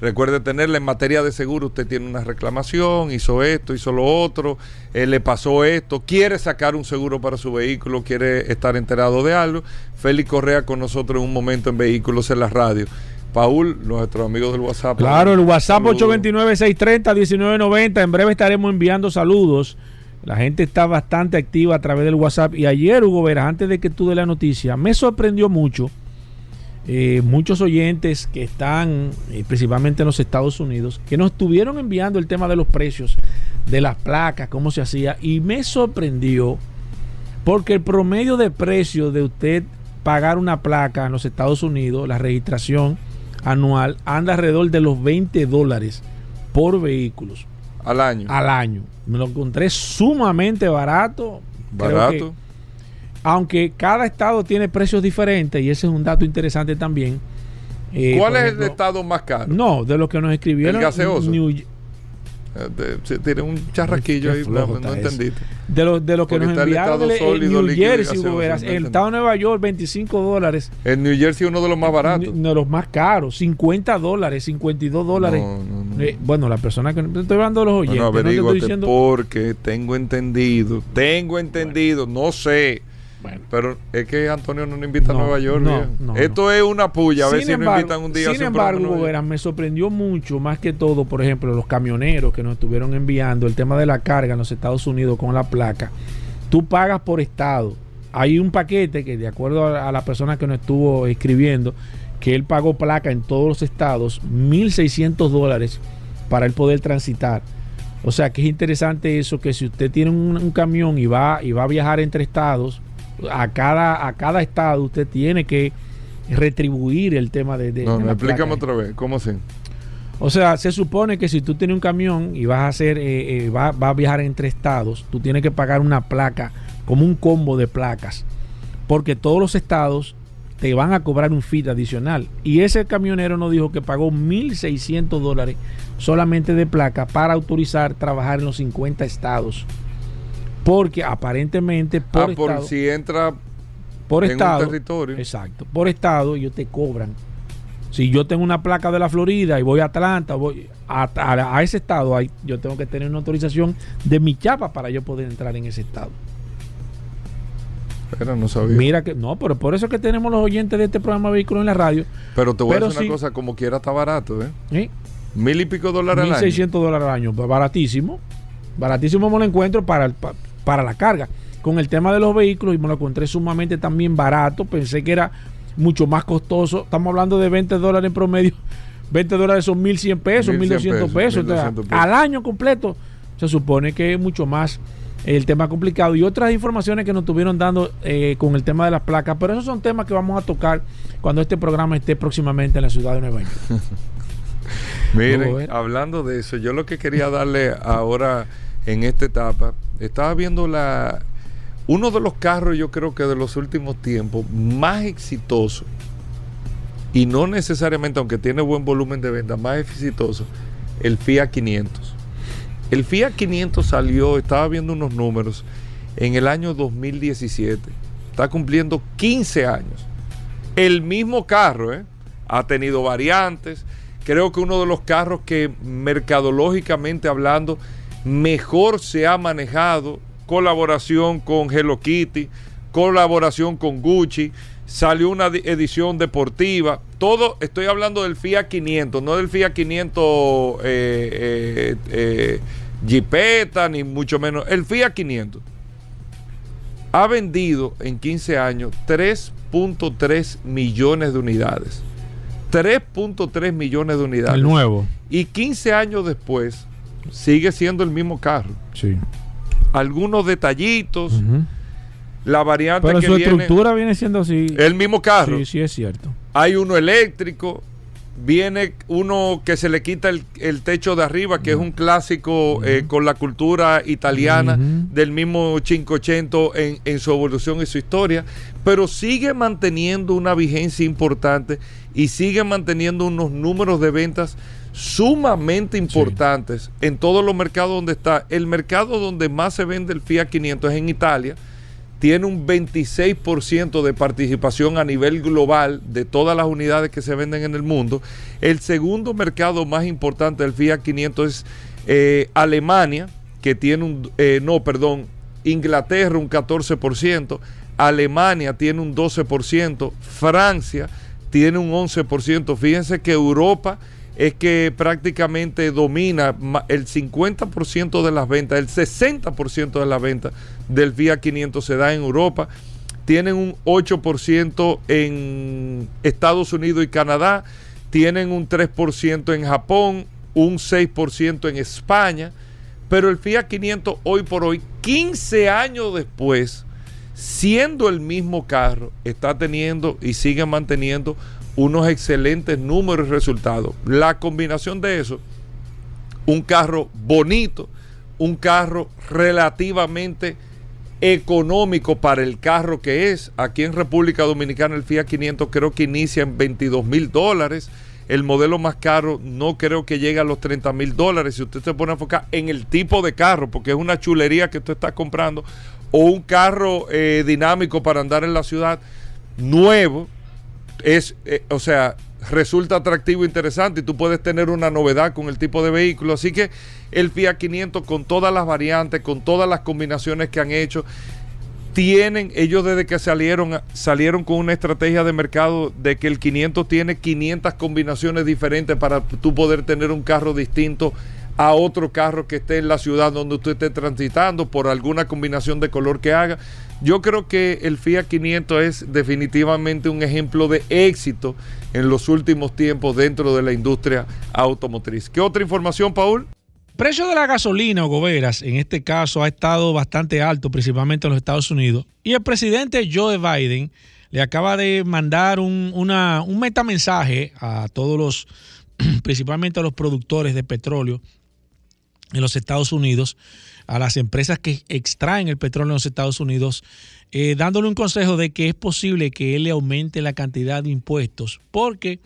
recuerde tenerla en materia de seguro. Usted tiene una reclamación, hizo esto, hizo lo otro, eh, le pasó esto, quiere sacar un seguro para su vehículo, quiere estar enterado de algo. Félix Correa con nosotros en un momento en Vehículos en la Radio. Paul, nuestros amigos del WhatsApp. Claro, el WhatsApp Saludos. 829-630-1990. En breve estaremos enviando saludos. La gente está bastante activa a través del WhatsApp. Y ayer, Hugo Vera, antes de que tú de la noticia, me sorprendió mucho. eh, muchos oyentes que están eh, principalmente en los Estados Unidos, que nos estuvieron enviando el tema de los precios de las placas, cómo se hacía. Y me sorprendió porque el promedio de precio de usted pagar una placa en los Estados Unidos, la registración anual, anda alrededor de los 20 dólares por vehículos Al año. al año. Me lo encontré sumamente barato. Barato. que- aunque cada estado tiene precios diferentes, y ese es un dato interesante también. eh, ¿Cuál es el estado más caro? No, de los que nos escribieron. El gaseoso. New- tiene un charraquillo ahí, no, no entendiste. de los de los que Porque nos enviaron estado el- New Jersey, el entendí. estado de Nueva York, 25 dólares. El New Jersey es uno de los más baratos. De los más caros, 50 dólares, 52 dólares. No, no, no. Eh, bueno, la persona que estoy hablando de los oyentes, no te estoy diciendo. porque tengo entendido, tengo entendido, no sé. Bueno. Pero es que Antonio no nos invita No, a Nueva York. no, no, Esto es una puya, a ver si nos invitan un día. a sin embargo, me sorprendió mucho, más que todo, por ejemplo, los camioneros que nos estuvieron enviando el tema de la carga en los Estados Unidos con la placa. Tú pagas por estado. Hay un paquete que, de acuerdo a, a la persona que nos estuvo escribiendo, que él pagó placa en todos los estados, 1.600 dólares para él poder transitar. O sea que es interesante eso, que si usted tiene un, un camión y va, y va a viajar entre estados, a cada, a cada estado usted tiene que retribuir el tema de... de- No, de no, la explícame otra vez, ¿cómo así? O sea, se supone que si tú tienes un camión y vas a hacer, eh, eh, va, va a viajar entre estados, tú tienes que pagar una placa, como un combo de placas, porque todos los estados te van a cobrar un fee adicional. Y ese camionero nos dijo que pagó 1.600 dólares solamente de placa para autorizar trabajar en los 50 estados. Porque aparentemente por ah, por si entra por en estado, un territorio. Exacto. Por estado ellos te cobran. Si yo tengo una placa de la Florida y voy a Atlanta, voy a, a- a ese estado, ahí yo tengo que tener una autorización de mi chapa para yo poder entrar en ese estado. Espera, no sabía. Mira que no, pero por eso es que tenemos los oyentes de este programa Vehículos en la radio. pero te voy pero a decir sí. una cosa, como quiera está barato, ¿eh? ¿eh? Mil y pico dólares al año. 1.600 dólares al año, baratísimo. Baratísimo me lo encuentro para, el- pa- para la carga. Con el tema de los vehículos y me lo encontré sumamente también barato. Pensé que era mucho más costoso. Estamos hablando de 20 dólares en promedio. 20 dólares son 1.100 pesos, 1.200 pesos. pesos. 1200 pesos. al año completo se supone que es mucho más el tema complicado y otras informaciones que nos estuvieron dando eh, con el tema de las placas, pero esos son temas que vamos a tocar cuando este programa esté próximamente en la ciudad de Nueva York. Miren, hablando de eso, yo lo que quería darle ahora en esta etapa, estaba viendo la uno de los carros, yo creo que de los últimos tiempos, más exitoso, y no necesariamente, aunque tiene buen volumen de venta, más exitoso, el Fiat 500. El Fiat 500 salió, estaba viendo unos números, en el año 2017. Está cumpliendo 15 años. El mismo carro, ¿eh? ha tenido variantes. Creo que uno de los carros que mercadológicamente hablando mejor se ha manejado colaboración con Hello Kitty, colaboración con Gucci, salió una edición deportiva, todo, estoy hablando del Fiat 500, no del Fiat 500 eh, eh, eh, Jeepeta, ni mucho menos, el Fiat 500. Ha vendido en 15 años 3.3 millones de unidades. 3.3 millones de unidades. El nuevo. Y 15 años después sigue siendo el mismo carro. Sí algunos detallitos. La variante Pero su estructura viene siendo así. El mismo carro. Sí, sí, es cierto. Hay uno eléctrico. Viene uno que se le quita el, techo de arriba, que es un clásico eh, con la cultura italiana del mismo 580 en, en su evolución y su historia, pero sigue manteniendo una vigencia importante y sigue manteniendo unos números de ventas sumamente importantes en todos los mercados donde está. El mercado donde más se vende el Fiat 500 es en Italia. Tiene un 26% de participación a nivel global de todas las unidades que se venden en el mundo. El segundo mercado más importante del Fiat 500 es eh, Alemania, que tiene un, eh, no, perdón, Inglaterra un 14%, Alemania tiene un 12%, Francia tiene un 11%. Fíjense que Europa es que prácticamente domina el 50% de las ventas, el 60% de las ventas del Fiat 500 se da en Europa. Tienen un 8% en Estados Unidos y Canadá, tienen un 3% en Japón, un 6% en España, pero el Fiat 500 hoy por hoy, 15 años después, siendo el mismo carro, está teniendo y sigue manteniendo unos excelentes números y resultados. La combinación de eso, un carro bonito, un carro relativamente económico para el carro que es. Aquí en República Dominicana el Fiat 500 creo que inicia en 22 mil dólares. El modelo más caro no creo que llegue a los 30 mil dólares. Si usted se pone a enfocar en el tipo de carro, porque es una chulería que usted está comprando, o un carro eh, dinámico para andar en la ciudad nuevo, es, eh, o sea, resulta atractivo e interesante y tú puedes tener una novedad con el tipo de vehículo. Así que el Fiat 500 con todas las variantes, con todas las combinaciones que han hecho, tienen, ellos desde que salieron, salieron con una estrategia de mercado de que el 500 tiene 500 combinaciones diferentes para tú poder tener un carro distinto a otro carro que esté en la ciudad donde usted esté transitando por alguna combinación de color que haga. Yo creo que el Fiat 500 es definitivamente un ejemplo de éxito en los últimos tiempos dentro de la industria automotriz. ¿Qué otra información, Paul? precio de la gasolina o goberas, en este caso, ha estado bastante alto, principalmente en los Estados Unidos. Y el presidente Joe Biden le acaba de mandar un, una, un metamensaje a todos los, principalmente a los productores de petróleo en los Estados Unidos, a las empresas que extraen el petróleo en los Estados Unidos, eh, dándole un consejo de que es posible que él le aumente la cantidad de impuestos, porque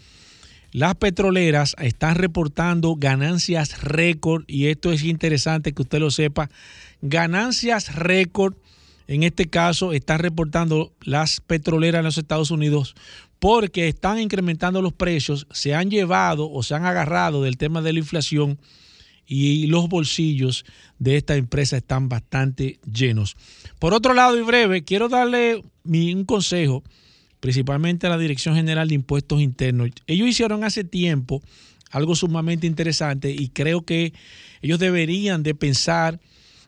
las petroleras están reportando ganancias récord, y esto es interesante que usted lo sepa, ganancias récord, en este caso están reportando las petroleras en los Estados Unidos porque están incrementando los precios, se han llevado o se han agarrado del tema de la inflación y los bolsillos de esta empresa están bastante llenos. Por otro lado, y breve, quiero darle un consejo, principalmente a la Dirección General de Impuestos Internos. Ellos hicieron hace tiempo algo sumamente interesante y creo que ellos deberían de pensar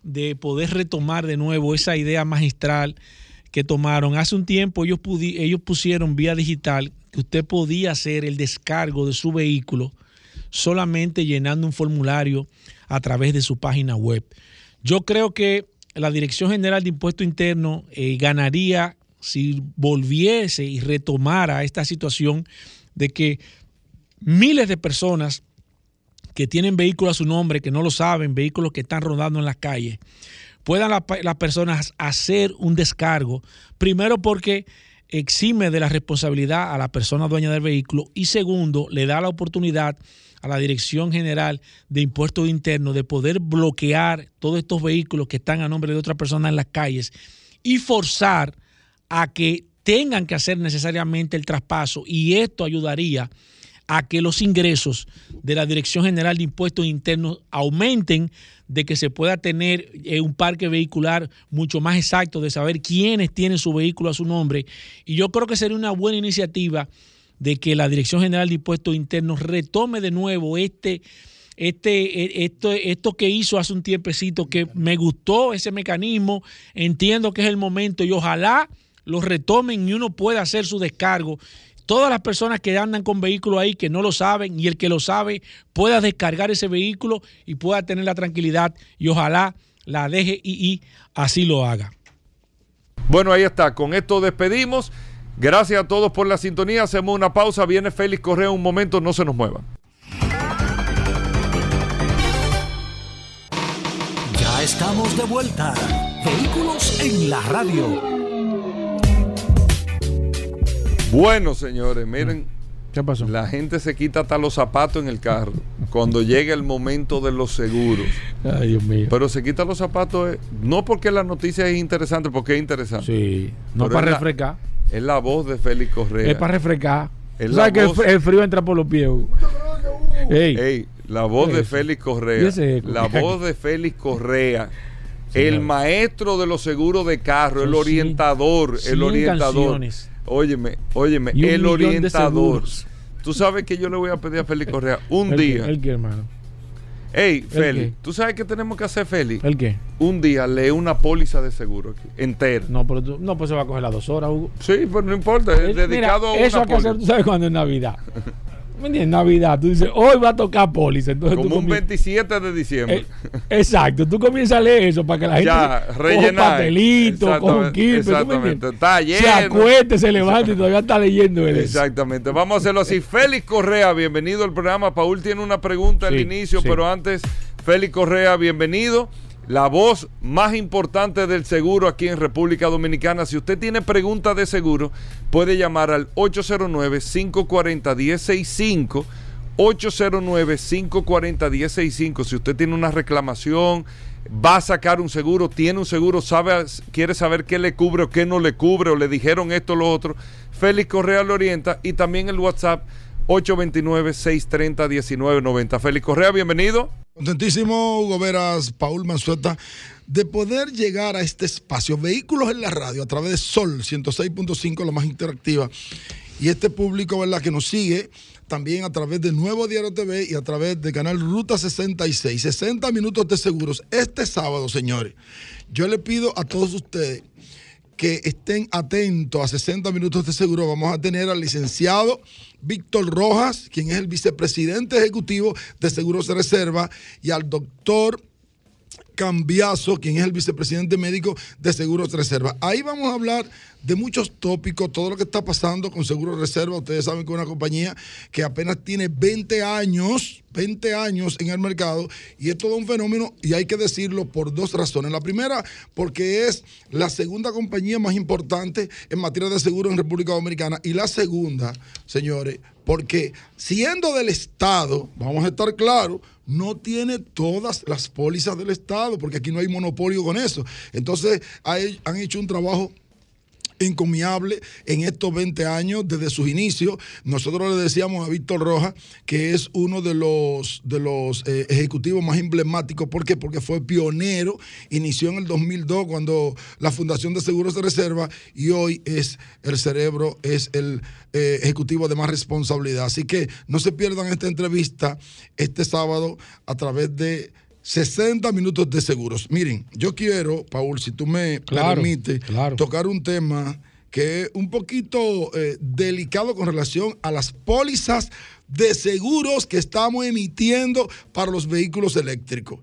de poder retomar de nuevo esa idea magistral que tomaron. Hace un tiempo ellos, ellos pusieron vía digital que usted podía hacer el descargo de su vehículo solamente llenando un formulario a través de su página web. Yo creo que la Dirección General de Impuesto Interno eh, ganaría si volviese y retomara esta situación de que miles de personas que tienen vehículos a su nombre, que no lo saben, vehículos que están rodando en las calles, puedan las personas hacer un descargo, primero porque exime de la responsabilidad a la persona dueña del vehículo y segundo, le da la oportunidad a la Dirección General de Impuestos Internos de poder bloquear todos estos vehículos que están a nombre de otra persona en las calles y forzar a que tengan que hacer necesariamente el traspaso y esto ayudaría a que los ingresos de la Dirección General de Impuestos Internos aumenten, de que se pueda tener eh, un parque vehicular mucho más exacto, de saber quiénes tienen su vehículo a su nombre. Y yo creo que sería una buena iniciativa de que la Dirección General de Impuestos Internos retome de nuevo este, este, e, esto, esto que hizo hace un tiempecito, que me gustó ese mecanismo, entiendo que es el momento y ojalá lo retomen y uno pueda hacer su descargo. Todas las personas que andan con vehículos ahí que no lo saben y el que lo sabe pueda descargar ese vehículo y pueda tener la tranquilidad y ojalá la DGII así lo haga. Bueno, ahí está. Con esto despedimos. Gracias a todos por la sintonía. Hacemos una pausa. Viene Félix Correa un momento. No se nos muevan. Ya estamos de vuelta. Vehículos en la radio. Bueno, señores, miren. ¿Qué pasó? La gente se quita hasta los zapatos en el carro cuando llega el momento de los seguros. Ay, Dios mío. Pero se quita los zapatos eh, no porque la noticia es interesante, porque es interesante. Sí, no para refrescar. Es la voz de Félix Correa. Es para refrescar. Es ¿Sabes que el, frío entra por los pies? Ey. la voz de Félix Correa. La voz de Félix Correa. el maestro de los seguros de carro, el orientador, el orientador. Óyeme, óyeme, el orientador. Tú sabes que yo le voy a pedir a Félix Correa un día. ¿El qué, hermano? Ey, Félix, ¿tú sabes qué tenemos que hacer, Félix? ¿El qué? Un día lee una póliza de seguro aquí, entera. No, pero tú, no, pues se va a coger las dos horas, Hugo. Sí, pues no importa, es, dedicado a Eso hay que hacer, tú sabes, cuando es Navidad. en Navidad, tú dices, hoy va a tocar póliza. Entonces Como un 27 de diciembre. Eh, exacto, tú comienzas a leer eso para que la gente ya, se, un papelito, con un. Exactamente, está lleno. Se acueste, se levanta y todavía está leyendo él. Exactamente, vamos a hacerlo así. Félix Correa, bienvenido al programa. Paul tiene una pregunta al inicio, pero antes, Félix Correa, bienvenido la voz más importante del seguro aquí en República Dominicana. Si usted tiene preguntas de seguro, puede llamar al 809-540-1065. 809-540-1065. Si usted tiene una reclamación, va a sacar un seguro, tiene un seguro, sabe, quiere saber qué le cubre o qué no le cubre, o le dijeron esto o lo otro, Félix Correa lo orienta. Y también el WhatsApp 829-630-1990. Félix Correa, bienvenido. Contentísimo, Hugo Veras, Paul Manzueta, de poder llegar a este espacio, vehículos en la radio, a través de Sol 106.5, la más interactiva, y este público, ¿verdad?, que nos sigue también a través de Nuevo Diario TV y a través del canal Ruta 66, 60 minutos de seguros. Este sábado, señores, yo le pido a todos ustedes que estén atentos a 60 minutos de seguro. Vamos a tener al licenciado Víctor Rojas, quien es el vicepresidente ejecutivo de Seguros de Reserva, y al doctor Cambiazo, quien es el vicepresidente médico de Seguros de Reserva. Ahí vamos a hablar de muchos tópicos, todo lo que está pasando con Seguros de Reserva. Ustedes saben que es una compañía que apenas tiene 20 años, 20 años en el mercado y es todo un fenómeno y hay que decirlo por dos razones. La primera, porque es la segunda compañía más importante en materia de seguros en República Dominicana y la segunda, señores, porque siendo del Estado, vamos a estar claros, no tiene todas las pólizas del Estado, porque aquí no hay monopolio con eso. Entonces, han hecho un trabajo encomiable en estos 20 años desde sus inicios. Nosotros le decíamos a Víctor Rojas que es uno de los, de los eh, ejecutivos más emblemáticos. ¿Por qué? Porque fue pionero, inició en el 2002 cuando la Fundación de Seguros de Reserva y hoy es el cerebro, es el eh, ejecutivo de más responsabilidad. Así que no se pierdan esta entrevista este sábado a través de 60 minutos de seguros. Miren, yo quiero, Paul, si tú me Claro, permites, claro. tocar un tema que es un poquito eh, delicado con relación a las pólizas de seguros que estamos emitiendo para los vehículos eléctricos.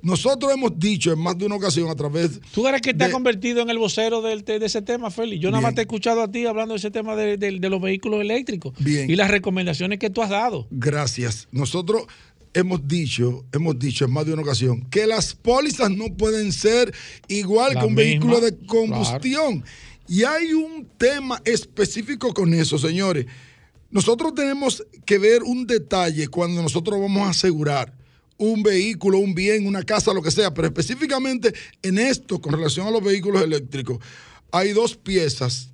Nosotros hemos dicho en más de una ocasión a través ¿Tú eres que te ha de- convertido en el vocero de, ese tema, Félix? Yo nada más te he escuchado a ti hablando de ese tema de, de- de los vehículos eléctricos Bien. y las recomendaciones que tú has dado. Gracias. Nosotros hemos dicho, hemos dicho en más de una ocasión que las pólizas no pueden ser igual La que un misma, vehículo de combustión. Y hay un tema específico con eso, señores. Nosotros tenemos que ver un detalle cuando nosotros vamos a asegurar un vehículo, un bien, una casa, lo que sea, pero específicamente en esto, con relación a los vehículos eléctricos, hay dos piezas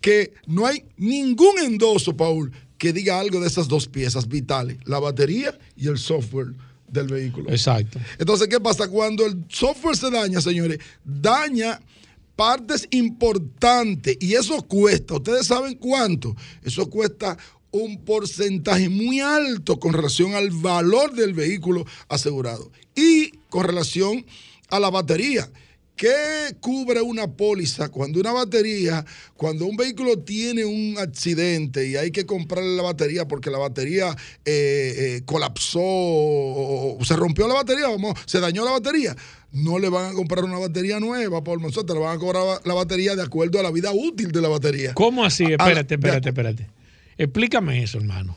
que no hay ningún endoso, Paul, que diga algo de esas dos piezas vitales, la batería y el software del vehículo. Exacto. Entonces, ¿qué pasa? Cuando el software se daña, señores, daña partes importantes y eso cuesta. ¿Ustedes saben cuánto? Eso cuesta un porcentaje muy alto con relación al valor del vehículo asegurado y con relación a la batería. ¿Qué cubre una póliza cuando una batería, cuando un vehículo tiene un accidente y hay que comprarle la batería porque la batería eh, eh, colapsó o, o se rompió la batería, vamos, se dañó la batería? No le van a comprar una batería nueva, Monzón, te le van a cobrar la batería de acuerdo a la vida útil de la batería. ¿Cómo así? Espérate, espérate, espérate. Explícame eso, hermano.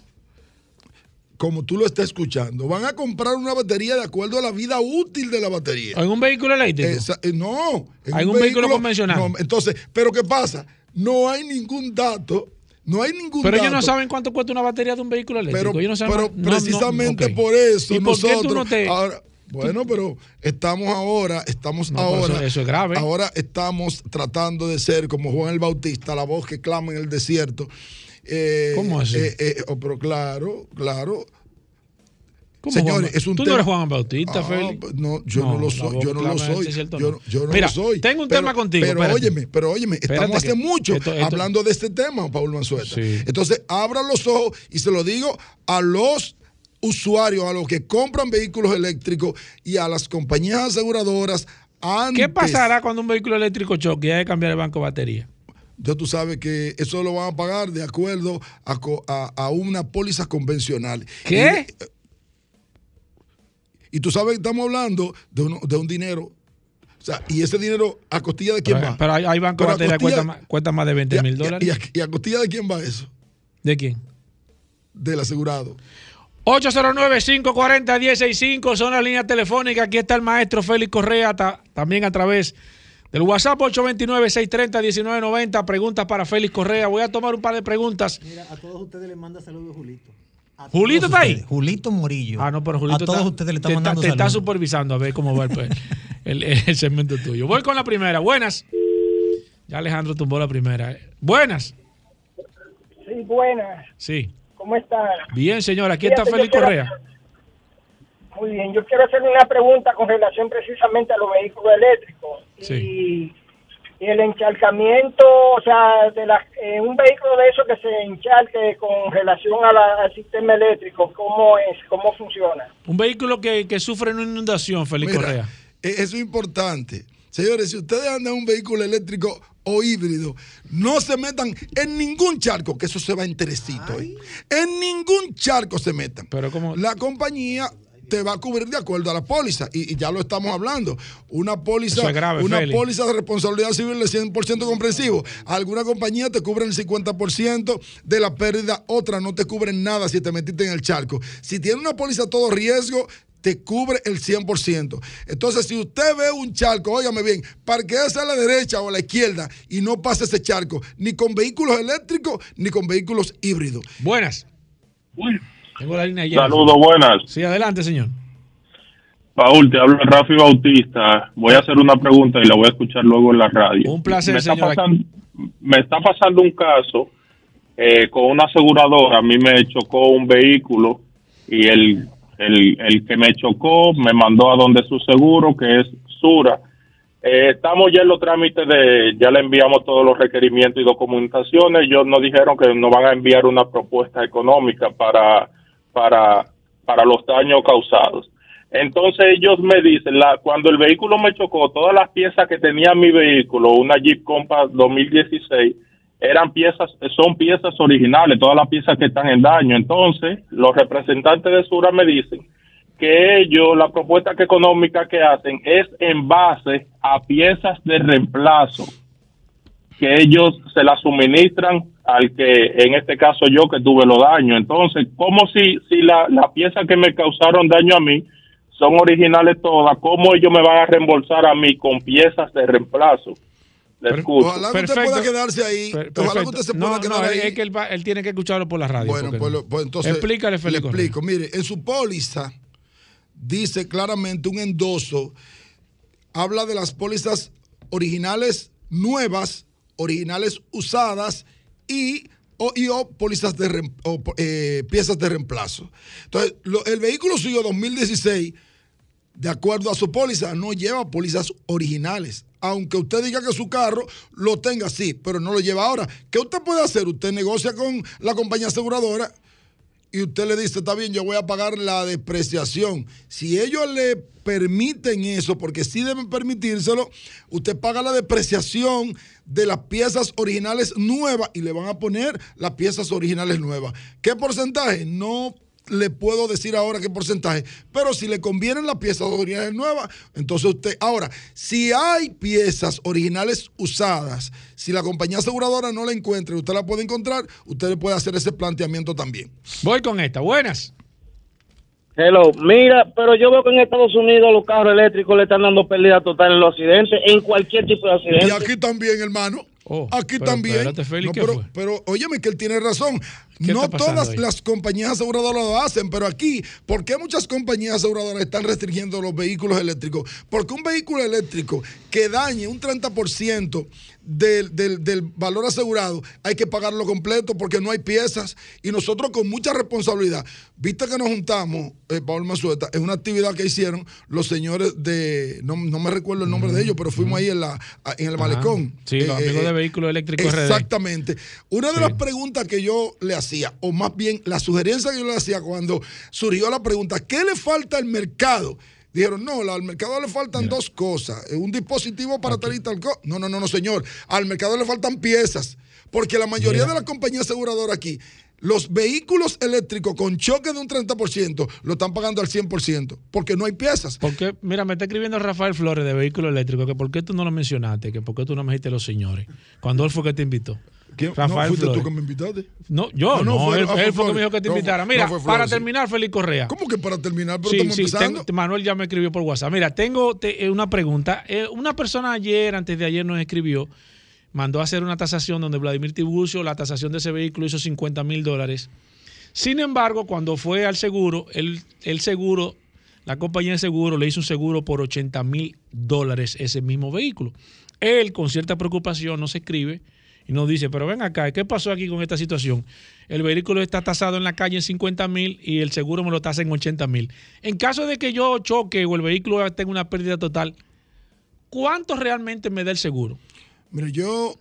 Como tú lo estás escuchando, van a comprar una batería de acuerdo a la vida útil de la batería. ¿En un vehículo eléctrico? Esa- eh, no. en ¿Hay un vehículo convencional? no, entonces, pero ¿qué pasa? No hay ningún dato, no hay ningún Pero dato. ellos no saben cuánto cuesta una batería de un vehículo eléctrico. Pero, ellos no saben pero no, precisamente por eso ¿Y por qué nosotros tú no te...? ahora- bueno, pero estamos ahora, estamos No, ahora, eso- eso es grave. ahora estamos tratando de ser como Juan el Bautista, la voz que clama en el desierto. Eh, ¿Cómo así? eh, eh, oh, pero claro, claro. ¿Cómo, Señores, Juan? es un Tú no eres Juan Bautista, Ah, Félix. No, yo no, No, lo soy, yo no lo soy. cierto, yo, no. yo no Mira, lo soy. tengo un Pero- tema contigo, Pero espérate. óyeme, pero óyeme, Espérate estamos hace mucho esto- esto- hablando de este tema, Paul Manzueta. Sí. Entonces, abran los ojos y se lo digo a los usuarios, a los que compran vehículos eléctricos y a las compañías aseguradoras. Antes, ¿Qué pasará cuando un vehículo eléctrico choque y hay que cambiar el banco de batería? Ya tú sabes que eso lo van a pagar de acuerdo a, co- a- a una póliza convencional. ¿Qué? Y, y tú sabes que estamos hablando de, uno- de un dinero. O sea, y ese dinero, ¿a costilla de quién Pero, va? pero hay, bancos costilla- cuestan más, cuestan más de 20 y a- mil dólares. Y a, y a costilla de quién va eso? ¿De quién? Del asegurado. 809-540-165 son las líneas telefónicas. Aquí está el maestro Félix Correa, ta- también a través del WhatsApp 829-630-1990. Preguntas para Félix Correa. Voy a tomar un par de preguntas. Mira, a todos ustedes les manda saludos Julito. A ¿Julito está ahí? Julito Morillo. Ah, no, pero Julito A todos está- ustedes le te están mandando te está saludos. supervisando a ver cómo va el, el, el segmento tuyo. Voy con la primera. Buenas. Ya Alejandro tumbó la primera. Buenas. Sí, buenas. Sí. ¿Cómo están? Bien, señor. Aquí está Félix quiero- Correa. Muy bien. Yo quiero hacerle una pregunta con relación precisamente a los vehículos eléctricos. Sí. Y, y el encharcamiento, o sea, de la, eh, un vehículo de eso que se encharque con relación a la- al sistema eléctrico, ¿cómo es? ¿Cómo funciona? Un vehículo que, que sufre una inundación, Félix Mira, Correa. eh, Eso es importante. Señores, si ustedes andan en un vehículo eléctrico o híbrido, no se metan en ningún charco, que eso se va enterecito. ¿eh? En ningún charco se metan. Pero como La compañía te va a cubrir de acuerdo a la póliza. Y, y ya lo estamos hablando. Una póliza, Eso es grave, una póliza de responsabilidad civil de 100% comprensivo. Alguna compañía te cubre el 50% de la pérdida, otra no te cubren nada si te metiste en el charco. Si tiene una póliza a todo riesgo, te cubre el 100%. Entonces, si usted ve un charco, óigame bien, parquéese a la derecha o a la izquierda y no pase ese charco, ni con vehículos eléctricos ni con vehículos híbridos. Buenas. Tengo la línea llena. Saludos, buenas. Sí, adelante, señor. Paul, te habla Rafi Bautista. Voy a hacer una pregunta y la voy a escuchar luego en la radio. Un placer, me está señor. Pasando, me está pasando un caso eh, con una aseguradora. A mí me chocó un vehículo y el, el, el que me chocó me mandó a donde su seguro, que es Sura. Eh, estamos ya en los trámites de, ya le enviamos todos los requerimientos y documentaciones. Ellos nos dijeron que nos van a enviar una propuesta económica para, para, para los daños causados. Entonces ellos me dicen, la, cuando el vehículo me chocó, todas las piezas que tenía mi vehículo, una Jeep Compass 2016, eran piezas, son piezas originales, todas las piezas que están en daño. Entonces, los representantes de Sura me dicen que ellos, la propuesta económica que hacen es en base a piezas de reemplazo que ellos se las suministran al que, en este caso yo que tuve los daños. Entonces, como si, si la, la pieza que me causaron daño a mí son originales todas, ¿cómo ellos me van a reembolsar a mí con piezas de reemplazo? Le escucho. Ojalá que usted pueda quedarse ahí. Per- Ojalá que perfecto. usted se No, pueda quedar no, ahí. es que él, va- él tiene que escucharlo por la radio. Bueno, pues, no. pues entonces. Explícale, Le Félix. Correa. explico. Mire, en su póliza dice claramente un endoso. Habla de las pólizas originales nuevas, originales usadas y o, y o pólizas de o, eh, piezas de reemplazo. Entonces, el vehículo suyo 2016 de acuerdo a su póliza, no lleva pólizas originales. Aunque usted diga que su carro lo tenga así, pero no lo lleva ahora. ¿Qué usted puede hacer? Usted negocia con la compañía aseguradora y usted le dice, está bien, yo voy a pagar la depreciación. Si ellos le permiten eso, porque sí deben permitírselo, usted paga la depreciación de las piezas originales nuevas y le van a poner las piezas originales nuevas. ¿Qué porcentaje? No le puedo decir ahora qué porcentaje, pero si le convienen las piezas originales nuevas, entonces usted, ahora, si hay piezas originales usadas, si la compañía aseguradora no la encuentra y usted la puede encontrar, usted le puede hacer ese planteamiento también. Voy con esta. Buenas. Hello, mira, pero yo veo que en Estados Unidos los carros eléctricos le están dando pérdida total en los accidentes, en cualquier tipo de accidente. Y aquí también, hermano. Aquí pero también. espérate, Félix, No, ¿qué pero, pero óyeme que él tiene razón. ¿Qué No todas ahí? las compañías aseguradoras lo hacen, pero aquí, ¿por qué muchas compañías aseguradoras están restringiendo los vehículos eléctricos? Porque un vehículo eléctrico que dañe un 30% del, del, del valor asegurado, hay que pagarlo completo porque no hay piezas. Y nosotros con mucha responsabilidad, viste que nos juntamos, eh, Paul Mazueta, en una actividad que hicieron los señores de, no, no me recuerdo el nombre de ellos, pero fuimos ahí en, la, en el Ajá. malecón. Sí, los Eh, amigos eh, de vehículos eléctricos RD. Exactamente. Una de las preguntas que yo le hacía, o más bien la sugerencia que yo le hacía cuando surgió la pregunta, ¿qué le falta al mercado? Dijeron, no, al mercado le faltan dos cosas. eh, Un dispositivo para tal y tal cosa. No, no, no, no, señor. Al mercado le faltan piezas. Porque la mayoría de las compañías aseguradoras aquí, los vehículos eléctricos con choque de un 30% lo están pagando al 100%. Porque no hay piezas. Porque, mira, me está escribiendo Rafael Flores de Vehículo Eléctrico que por qué tú no lo mencionaste, que por qué tú no me dijiste los señores. Cuando él fue que te invitó. ¿Quién? Rafael ¿No fuiste Flores. tú que me invitaste? No, yo no, fue- él, ah, él fue que me dijo que te No, invitara. no Mira, Flores, para sí. terminar, Félix Correa. ¿Cómo que para terminar? Pero Sí, estamos sí, empezando. tengo- Manuel ya me escribió por WhatsApp. Mira, tengo te- eh, una pregunta. Eh, una persona ayer, antes de ayer, nos escribió, mandó a hacer una tasación donde Vladimir Tiburcio, la tasación de ese vehículo hizo 50 mil dólares. Sin embargo, cuando fue al seguro, el, el seguro, la compañía de seguro le hizo un seguro por 80 mil dólares ese mismo vehículo. Él, con cierta preocupación, nos escribe y nos dice, pero ven acá, ¿qué pasó aquí con esta situación? El vehículo está tasado en la calle en 50 mil y el seguro me lo tasa en 80 mil. En caso de que yo choque o el vehículo tenga una pérdida total, ¿cuánto realmente me da el seguro? Mire, yo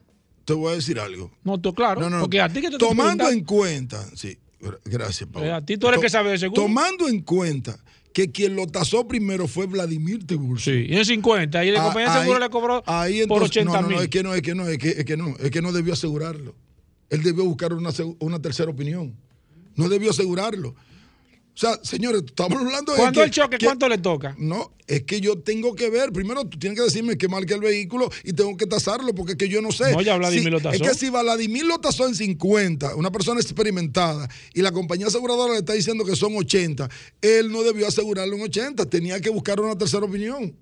te voy a decir algo. No, tú, claro, No, no, porque a ti que te Tomando en cuenta, sí, gra- gracias, Pablo. Eh, a ti tú eres que sabe de seguro. Tomando en cuenta que quien lo tasó primero fue Vladimir Tiburcio. Sí, y en 50, y la Ah, compañía de seguro le cobró ahí por entonces- 80 no, no, mil. no, es que no, es que no, es que, es que no, es que no debió asegurarlo. Él debió buscar una, una tercera opinión. No debió asegurarlo. O sea, señores, estamos hablando de. Que- el choque, que- ¿cuánto le toca? No, es que yo tengo que ver. Primero, tú tienes que decirme que marca el vehículo y tengo que tasarlo porque es que yo no sé. No, ya Vladimir Si- lo tasó. Es que si Vladimir lo tasó en 50, una persona experimentada, y la compañía aseguradora le está diciendo que son 80, él no debió asegurarlo en 80, tenía que buscar una tercera opinión.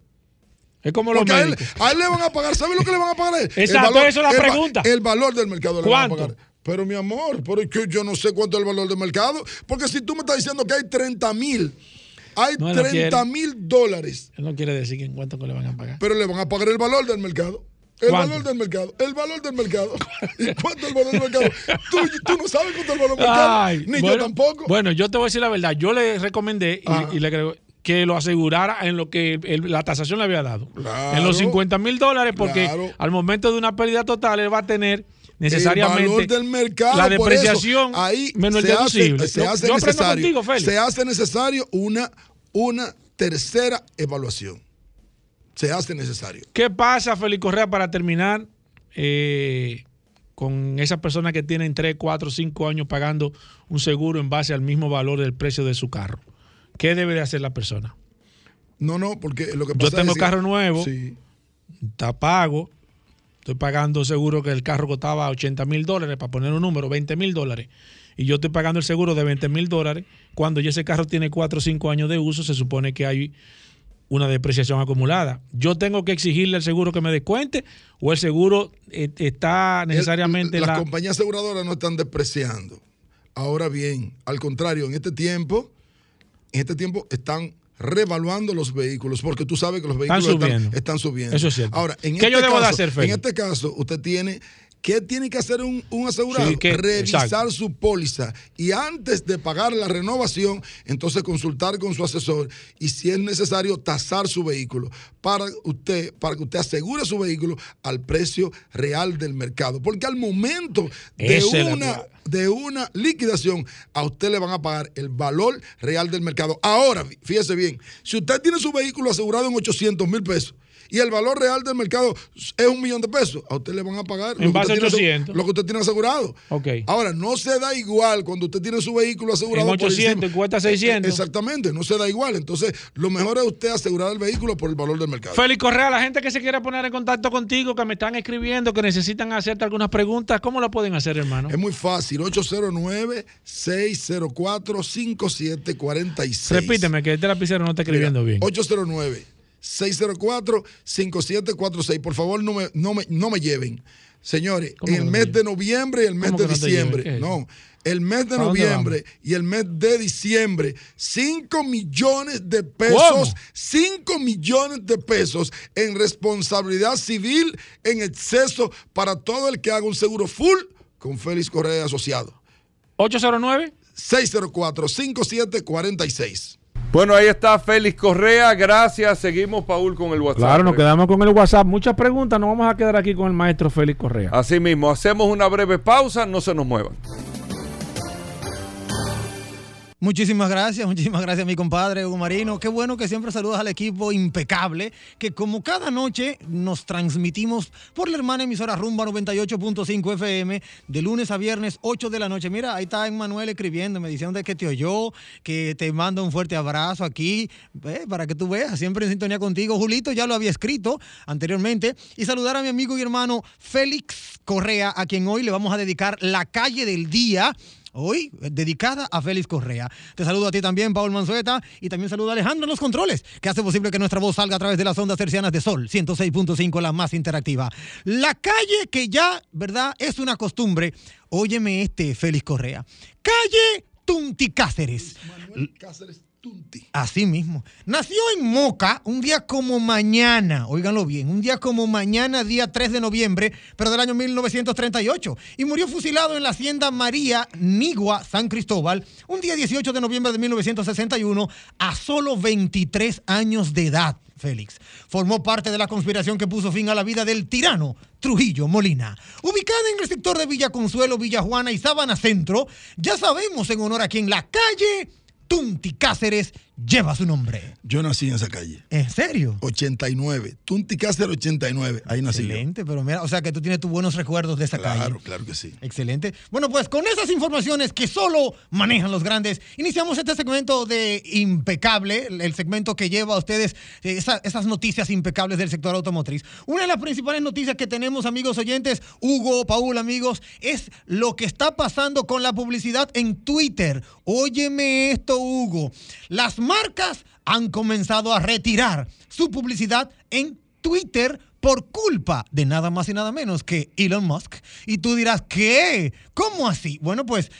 Es como los Porque a él, médicos. a él le van a pagar, ¿sabe lo que le van a pagar a él? Exacto, eso es la el pregunta. El valor del mercado le van a ¿Cuánto? pagar. Pero mi amor, pero es que yo no sé cuánto es el valor del mercado. Porque si tú me estás diciendo que hay 30 mil, hay No, él no 30 quiere. mil dólares, Él no quiere decir en cuánto que le van a pagar. pero le van a pagar el valor del mercado. El ¿Cuánto? valor del mercado. El valor del mercado. ¿Y cuánto es el valor del mercado? Tú, tú no sabes cuánto es el valor del mercado. Ay, Ni bueno, yo tampoco. Bueno, yo te voy a decir la verdad. Yo le recomendé y, y le creo que lo asegurara en lo que el- la tasación le había dado. Claro. en los 50 mil dólares, porque Claro. al momento de una pérdida total, él va a tener necesariamente el valor del mercado. la eso, depreciación ahí menos el se hace, deducible. se Yo- hace yo necesario, contigo, se hace necesario una, una tercera evaluación. Se hace necesario. ¿Qué pasa, Félix Correa, para terminar eh, con esas personas que tienen 3, 4, 5 años pagando un seguro en base al mismo valor del precio de su carro? ¿Qué debe de hacer la persona? No, no, porque lo que Yo pasa tengo es que- carro nuevo, Sí. está pago, estoy pagando seguro que el carro costaba 80 mil dólares, para poner un número, 20 mil dólares, y yo estoy pagando el seguro de 20 mil dólares, cuando ya ese carro tiene 4 o 5 años de uso, se supone que hay una depreciación acumulada. ¿Yo tengo que exigirle al seguro que me descuente o el seguro eh, está necesariamente El- las la... compañías aseguradoras no están despreciando. Ahora bien, al contrario, en este tiempo, en este tiempo están revaluando los vehículos, porque tú sabes que los vehículos están, subiendo. están subiendo. Eso es cierto. Ahora, en ¿Qué este yo debo de caso, hacer, en este caso, usted tiene ¿Qué tiene que hacer un, un asegurado? Sí, que- Revisar exacto. su póliza y antes de pagar la renovación, entonces consultar con su asesor y si es necesario tasar su vehículo para usted para que usted asegure su vehículo al precio real del mercado, porque al momento de Esa una de una liquidación, a usted le van a pagar el valor real del mercado. Ahora, fíjese bien, si usted tiene su vehículo asegurado en 800 mil pesos y el valor real del mercado es un millón de pesos, a usted le van a pagar En lo, que base usted a tiene, 800. lo que usted tiene asegurado. Ok. Ahora, no se da igual cuando usted tiene su vehículo asegurado En por 800 encima. y cuesta 600. Exactamente, no se da igual. Entonces, lo mejor es usted asegurar el vehículo por el valor del mercado. Félix Correa, la gente que se quiera poner en contacto contigo, que me están escribiendo, que necesitan hacerte algunas preguntas, ¿cómo lo pueden hacer, hermano? Es muy fácil, 809-604-5746. Repíteme, que este lapicero no está escribiendo bien. 809-604-5746. Por favor, no me, no me, no me lleven. Señores, ¿Cómo el no mes de noviembre y el mes ¿Cómo de diciembre. No, el mes de ¿Para dónde noviembre y el mes de diciembre, 5 millones de pesos, 5 millones de pesos en responsabilidad civil en exceso para todo el que haga un seguro full con Félix Correa Asociado. 809 604-5746. Bueno, ahí está Félix Correa. Gracias. Seguimos, Paul, con el WhatsApp. Claro, nos quedamos con el WhatsApp. Muchas preguntas, nos vamos a quedar aquí con el maestro Félix Correa. Así mismo, hacemos una breve pausa, no se nos muevan. Muchísimas gracias, muchísimas gracias mi compadre Hugo Marino. Qué bueno que siempre saludas al equipo impecable, que como cada noche nos transmitimos por la hermana emisora Rumba 98.5 FM de lunes a viernes 8 de la noche. Mira, ahí está Emmanuel escribiéndome diciendo que te oyó, que te manda un fuerte abrazo aquí, eh, para que tú veas, siempre en sintonía contigo. Julito ya lo había escrito anteriormente. Y saludar a mi amigo y hermano Félix Correa, a quien hoy le vamos a dedicar la calle del día hoy dedicada a Félix Correa. Te saludo a ti también, Paul Manzueta, y también saludo a Alejandro en los controles, que hace posible que nuestra voz salga a través de las ondas tercianas de Sol, 106.5, la más interactiva. La calle que ya, ¿verdad? Es una costumbre. Óyeme este, Félix Correa. Calle Tunti Cáceres. Manuel Cáceres Así mismo. Nació en Moca un día como mañana, óiganlo bien, un día como mañana, día 3 de noviembre, pero del año 1938, y murió fusilado en la hacienda María Nigua, San Cristóbal, un día 18 de noviembre de 1961, a solo 23 años de edad. Félix. Formó parte de la conspiración que puso fin a la vida del tirano Trujillo Molina. Ubicada en el sector de Villa Consuelo, Villa Juana y Sabana Centro, ya sabemos en honor a quien la calle Tunti Cáceres lleva su nombre. Yo nací en esa calle. ¿En serio? 89. Tunti Cáceres 89. Ahí nací yo. Excelente, pero mira, o sea que tú tienes tus buenos recuerdos de esa calle. Claro, claro que sí. Excelente. Bueno, pues con esas informaciones que solo manejan los grandes, iniciamos este segmento de impecable, el segmento que lleva a ustedes eh, esa- esas noticias impecables del sector automotriz. Una de las principales noticias que tenemos, amigos oyentes, Hugo, Paul, amigos, es lo que está pasando con la publicidad en Twitter. Óyeme esto, Hugo. Las marcas han comenzado a retirar su publicidad en Twitter por culpa de nada más y nada menos que Elon Musk. Y tú dirás, ¿qué? ¿Cómo así? Bueno, pues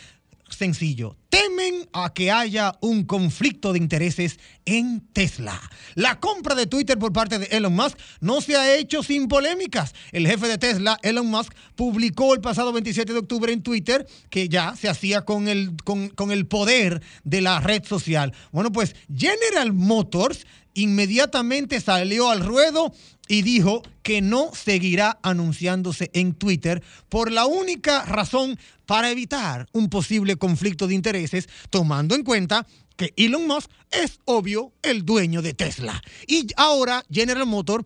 sencillo. Temen a que haya un conflicto de intereses en Tesla. La compra de Twitter por parte de Elon Musk no se ha hecho sin polémicas. El jefe de Tesla, Elon Musk, publicó el pasado 27 de octubre en Twitter que ya se hacía con el, con, con el poder de la red social. Bueno, pues General Motors inmediatamente salió al ruedo y dijo que no seguirá anunciándose en Twitter por la única razón para evitar un posible conflicto de intereses, tomando en cuenta que Elon Musk es obvio el dueño de Tesla. Y ahora General Motors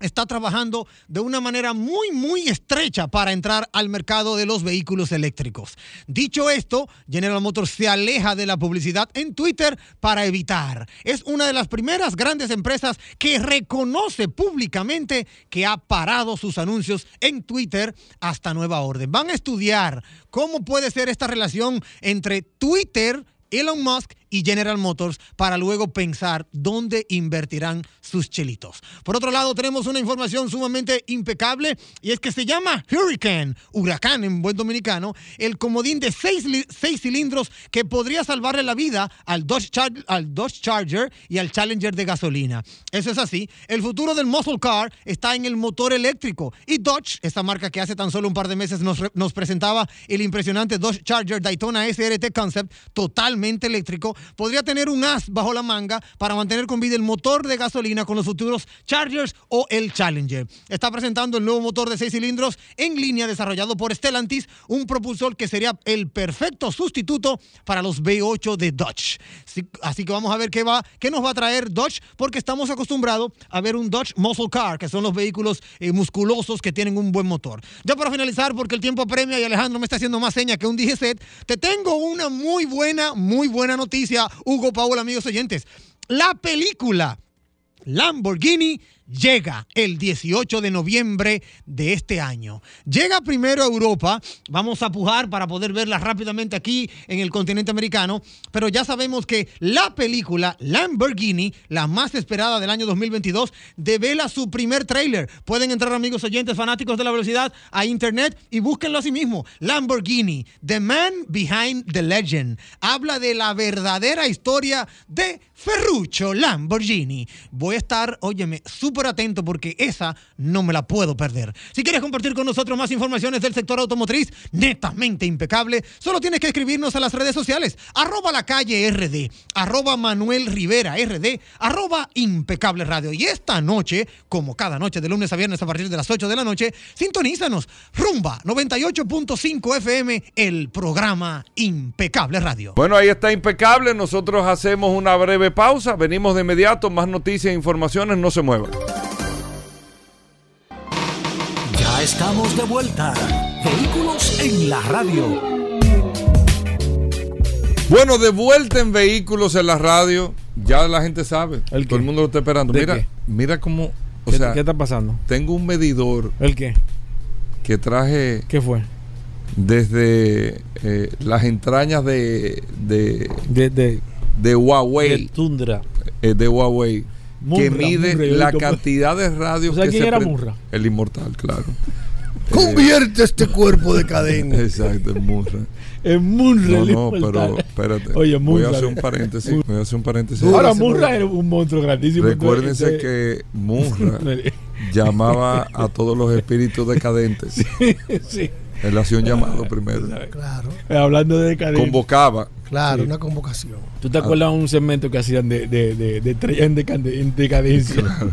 está trabajando de una manera muy, muy estrecha para entrar al mercado de los vehículos eléctricos. Dicho esto, General Motors se aleja de la publicidad en Twitter para evitar. Es una de las primeras grandes empresas que reconoce públicamente que ha parado sus anuncios en Twitter hasta nueva orden. Van a estudiar cómo puede ser esta relación entre Twitter, Elon Musk y General Motors para luego pensar dónde invertirán sus chelitos. Por otro lado, tenemos una información sumamente impecable y es que se llama Hurricane, huracán en buen dominicano, el comodín de seis, seis cilindros que podría salvarle la vida al Dodge, Charger y al Challenger de gasolina. Eso es así. El futuro del muscle car está en el motor eléctrico y Dodge, esta marca que hace tan solo un par de meses nos, nos presentaba el impresionante Dodge Charger Daytona SRT Concept totalmente eléctrico, podría tener un as bajo la manga para mantener con vida el motor de gasolina con los futuros Chargers o el Challenger. Está presentando el nuevo motor de seis cilindros en línea desarrollado por Stellantis, un propulsor que sería el perfecto sustituto para los V8 de Dodge. Así, que vamos a ver qué, va, qué nos va a traer Dodge, porque estamos acostumbrados a ver un Dodge Muscle Car, que son los vehículos eh, musculosos que tienen un buen motor. Ya para finalizar, porque el tiempo apremia y Alejandro me está haciendo más señas que un set, te tengo una muy buena, muy buena noticia, Hugo Paul, amigos oyentes. La película Lamborghini llega el 18 de noviembre de este año. Llega primero a Europa, vamos a pujar para poder verla rápidamente aquí en el continente americano, pero ya sabemos que la película Lamborghini, la más esperada del año 2022, devela su primer tráiler. Pueden entrar amigos oyentes fanáticos de la velocidad a internet y búsquenlo así mismo. Lamborghini, The Man Behind the Legend, habla de la verdadera historia de Ferruccio Lamborghini. Voy a estar, óyeme, súper atento porque esa no me la puedo perder. Si quieres compartir con nosotros más informaciones del sector automotriz, netamente impecable, solo tienes que escribirnos a las redes sociales, arroba la calle RD, arroba Manuel Rivera RD, arroba impecable radio. Y esta noche, como cada noche de lunes a viernes a partir de las 8 de la noche, sintonízanos, rumba 98.5 FM, el programa Impecable Radio. Bueno, ahí está impecable. Nosotros hacemos una breve pausa. Venimos de inmediato. Más noticias e informaciones. No se muevan. Ya estamos de vuelta. Vehículos en la radio. Bueno, de vuelta en vehículos en la radio. Ya la gente sabe. Todo el mundo lo está esperando. ¿De Mira, qué? mira cómo. O ¿Qué, sea, qué está pasando? tengo un medidor. ¿El qué? Que traje. ¿Qué fue? Desde eh, las entrañas de. De, de, Huawei. de Tundra. eh, de Huawei. Que mide la cantidad de radios ¿Tú sabes que quién se era? El inmortal, claro. Convierte este cuerpo de cadena. Exacto, es Munra. Es Munra No, no, pero espérate. Oye, voy a hacer un paréntesis. Voy a hacer un paréntesis. Ahora Munra era un monstruo grandísimo. Recuérdense Entonces, que Munra llamaba a todos los espíritus decadentes. sí. Él hacía un llamado primero. Claro. Hablando de decadencia. Convocaba. Claro, Sí. una convocación. ¿Tú te acuerdas de un segmento que hacían de, de, de, de estrella en, decade- en decadencia?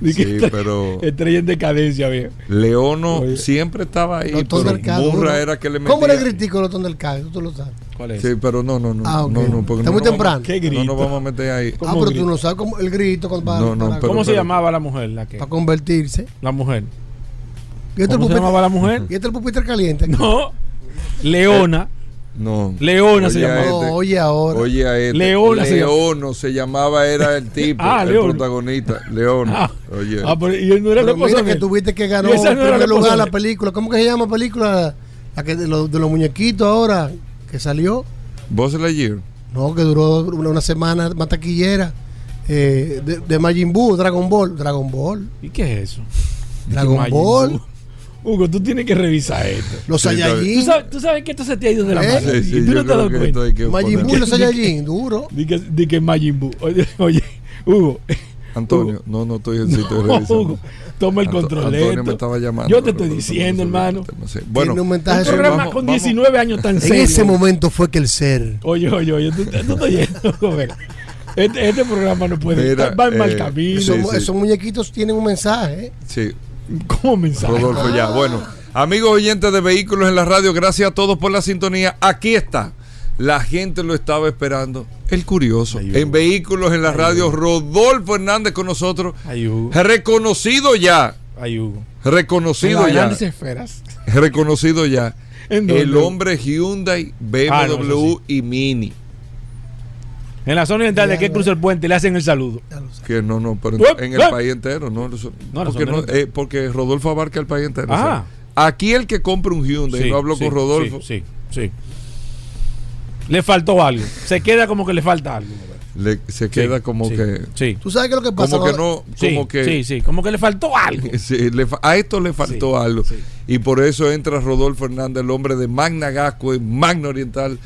De que Sí, estre- pero- Estrella en decadencia, bien. Leono siempre estaba ahí, Lotón pero del Cado, Munra ¿no? era que le metía. ¿Cómo le critico el Lotón del Cado? Tú lo sabes. ¿Cuál es? Sí, pero no, no, no. Ah, ok. no, no, porque Está no muy nos temprano. vamos- ¿Qué No grito? nos vamos a meter ahí. Ah, pero tú no sabes cómo el grito cuando va No, no, para, pero- ¿Cómo se pero- llamaba la mujer? La que, para convertirse. la mujer. ¿Y este ¿Cómo se llamaba la mujer? ¿Y este el pupitre caliente? No. Leona. No. Leona se llamaba. este. No, oye ahora. Oye a este. Leona se Leono se llamaba, era el tipo, Ah, el protagonista. Leono. Ah. Oye. Ah, pero y él no era el Pero mira que tuviste que ganó no era esposa lugar la película. ¿Cómo que se llama la película? La que de, los- de los muñequitos ahora que salió. Buzz Lightyear. No, que duró una, una semana más taquillera. Eh, de, de Majin Buu, Dragon Ball. Dragon Ball. ¿Y qué es eso? Dragon Ball. Hugo, tú tienes que revisar esto. Los Saiyajin. ¿Tú sabes, tú sabes que esto se te ha ido de la ¿Eh? mano. Sí, sí, y tú no te has dado cuenta. Majin Buu y los Saiyajin, duro. Di que, di que Majin Buu. Oye, oye, Hugo. Antonio, no, no estoy, sí, estoy No, revisando. Hugo, toma el Anto- control. Antonio me estaba llamando. Yo te estoy diciendo, hermano. no sé. Bueno, un mensaje Un programa vamos- con vamos. 19 años tan En serio. ese momento fue que el ser. Oye, oye, oye, tú, tú estás yendo. Este, este programa no puede Mira, estar, va en mal eh, camino. Esos, Sí, sí. esos muñequitos tienen un mensaje. ¿eh? sí, ¿Cómo mensaje? Rodolfo ya. Bueno, amigos oyentes de Vehículos en la Radio, gracias a todos por la sintonía. Aquí está La gente lo estaba esperando. El curioso. En vehículos en la radio, Rodolfo Hernández con nosotros. Reconocido ya. Reconocido En ya. grandes esferas. Reconocido ya. El hombre Hyundai, BMW Ah, no, eso y Mini. En la zona oriental de que cruza el puente le hacen el saludo. Que no, no, pero en el país entero, ¿no? Porque, no, eh, porque Rodolfo abarca el país entero. Ajá. o sea, aquí el que compra un Hyundai, Sí, no hablo sí, con Rodolfo, Sí, sí, sí. Le faltó algo. Se queda como que le falta algo. le- se queda como sí, que... Sí. ¿Tú sabes qué es lo que pasa? Como que no, Sí, como que... sí, sí, como que le faltó algo. Sí, le a esto le faltó algo. Y por eso entra Rodolfo Hernández, el hombre de Magna Gasco, Magna Oriental,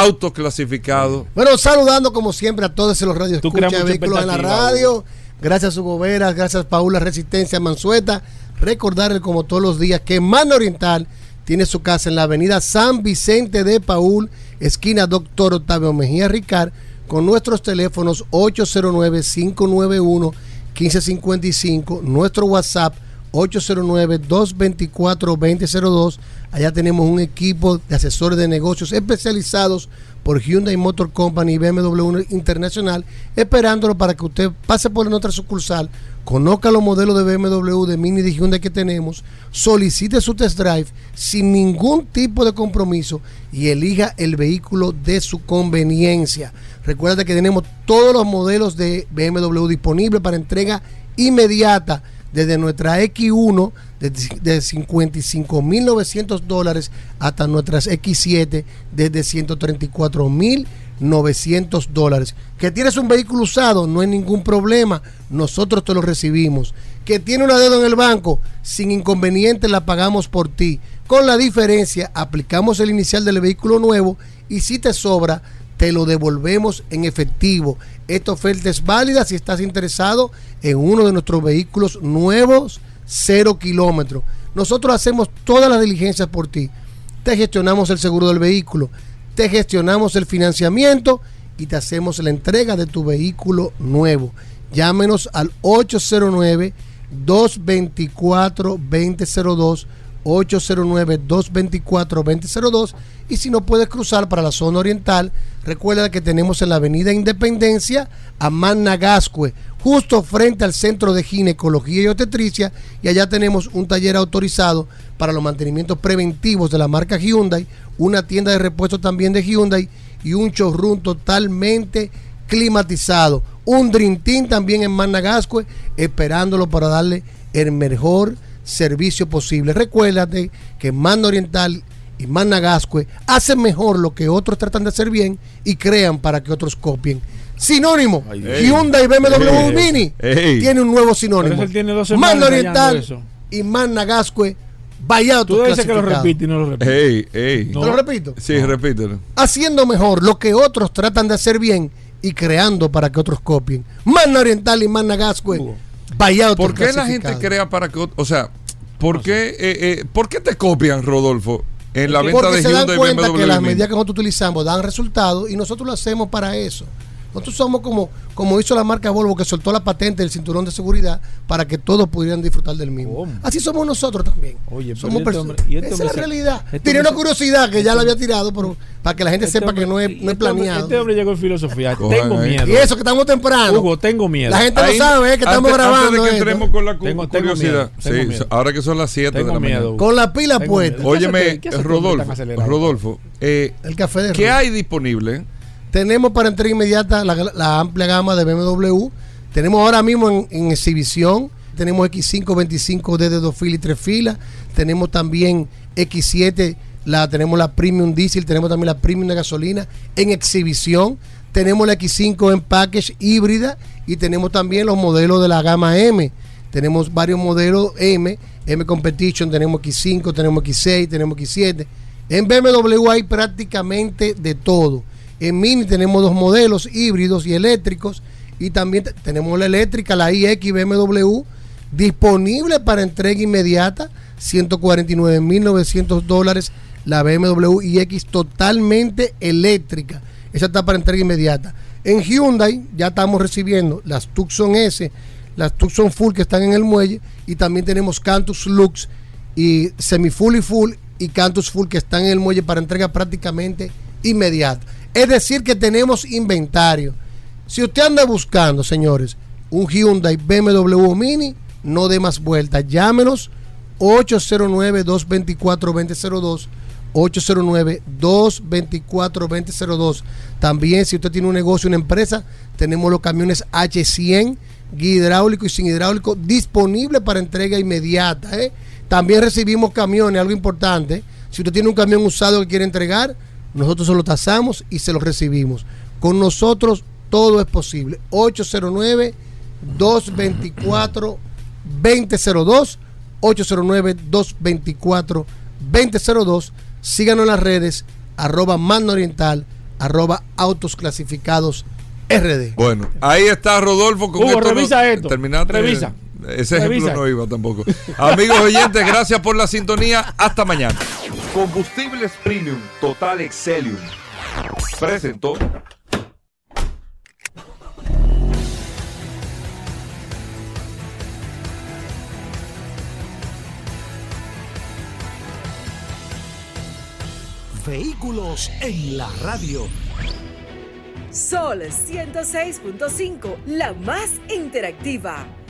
autoclasificado. Bueno, saludando como siempre a todos los radios escucha vehículos en la radio. Gracias a Hugo Veras, gracias Paula Resistencia Mansueta. Recordarle como todos los días que Magna Oriental tiene su casa en la avenida San Vicente de Paul, esquina Doctor Octavio Mejía Ricard, con nuestros teléfonos 809-591-1555, nuestro WhatsApp 809-224-2002. Allá tenemos un equipo de asesores de negocios especializados por Hyundai Motor Company y BMW Internacional, esperándolo para que usted pase por nuestra sucursal, conozca los modelos de BMW, de Mini de Hyundai que tenemos, solicite su test drive sin ningún tipo de compromiso y elija el vehículo de su conveniencia. Recuerda que tenemos todos los modelos de BMW disponibles para entrega inmediata desde nuestra X1 de, de 55.900 dólares hasta nuestras X7 desde 134.900 dólares. Que tienes un vehículo usado, no hay ningún problema, nosotros te lo recibimos. Que tiene una deuda en el banco, sin inconveniente la pagamos por ti. Con la diferencia, aplicamos el inicial del vehículo nuevo y si te sobra, te lo devolvemos en efectivo. Esta oferta es válida si estás interesado en uno de nuestros vehículos nuevos, cero kilómetros. Nosotros hacemos todas las diligencias por ti. Te gestionamos el seguro del vehículo, te gestionamos el financiamiento y te hacemos la entrega de tu vehículo nuevo. Llámenos al 809 224 2002 809-224-2002 y si no puedes cruzar para la zona oriental, recuerda que tenemos en la avenida Independencia a Managascue, justo frente al centro de ginecología y obstetricia y allá tenemos un taller autorizado para los mantenimientos preventivos de la marca Hyundai, una tienda de repuestos también de Hyundai y un showroom totalmente climatizado. Un Team también en Managascue, esperándolo para darle el mejor servicio posible. Recuérdate que Manda Oriental y Managascue hacen mejor lo que otros tratan de hacer bien y crean para que otros copien. Sinónimo, Ey. Hyundai BMW Ey. Mini Ey. tiene un nuevo sinónimo. Manda Oriental eso. y Managascue, vaya Tú dices que lo repite y no lo repite. Ey, ey. ¿Te lo repito? Sí, repítelo. haciendo mejor lo que otros tratan de hacer bien y creando para que otros copien. Manda Oriental y Managascue, ¿Por qué la gente crea para que, o sea, ¿por qué, eh, eh, ¿por qué te copian, Rodolfo, en la venta Porque de se dan Hyundai cuenta BMW? que las medidas que nosotros utilizamos dan resultados y nosotros lo hacemos para eso. Nosotros somos como, como hizo la marca Volvo que soltó la patente del cinturón de seguridad para que todos pudieran disfrutar del mismo. Así somos nosotros también. Oye, somos pero perso- hombre- y este Esa es la se- realidad. este hombre una curiosidad que ya la había tirado, pero para que la gente Este sepa que no es, no es planeado. Este hombre llegó en filosofía. Cojan tengo miedo. Y eso que estamos temprano. Hugo, tengo miedo. La gente no Ahí- sabe eh, que estamos antes- grabando. Antes de que esto. entremos con la cu- Tengo- tengo curiosidad. miedo, tengo sí, miedo. ahora que son las 7 de Tengo la miedo, mañana. Hugo. Con la pila Tengo puesta. miedo. Óyeme, ¿Qué hace este hombre tan Rodolfo? Rodolfo, eh, El café de ¿qué hay disponible? Tenemos para entrega inmediata la, amplia gama de BMW. Tenemos ahora mismo en, exhibición. Tenemos X5 25D de dos filas y tres filas. Tenemos también X7, la, tenemos la Premium Diesel, tenemos también la Premium de gasolina en exhibición. Tenemos la X5 en package híbrida y tenemos también los modelos de la gama M. Tenemos varios modelos M, M Competition, tenemos X5, tenemos X6, tenemos X7. En BMW hay prácticamente de todo. En Mini tenemos dos modelos híbridos y eléctricos. Y también te- tenemos la eléctrica, la iX BMW, disponible para entrega inmediata, 149.900 dólares. La BMW iX totalmente eléctrica. Esa está para entrega inmediata. En Hyundai ya estamos recibiendo las Tucson S, las Tucson Full que están en el muelle. Y también tenemos Cantus Lux y Semi Full y Full y Cantus Full que están en el muelle para entrega prácticamente inmediata. Es decir, que tenemos inventario. Si usted anda buscando, señores, un Hyundai BMW Mini, no dé más vueltas. Llámenos 809-224-2002. 809-224-2002. También, si usted tiene un negocio, una empresa, tenemos los camiones H100, guía hidráulico y sin hidráulico, disponibles para entrega inmediata. ¿eh? También recibimos camiones, algo importante. Si usted tiene un camión usado que quiere entregar, nosotros se lo tasamos y se lo recibimos. Con nosotros todo es posible. 809-224-2002. 809-224-2002. Síganos en las redes, arroba Mano Oriental, arroba Autos Clasificados RD. Bueno, ahí está Rodolfo con Hugo, esto revisa no- esto. terminaste- Revisa. Ese ejemplo no iba tampoco. Amigos oyentes, gracias por la sintonía. Hasta mañana. Combustibles Premium Total Excelium. Presentó. Vehículos en la radio. Sol 106.5, la más interactiva.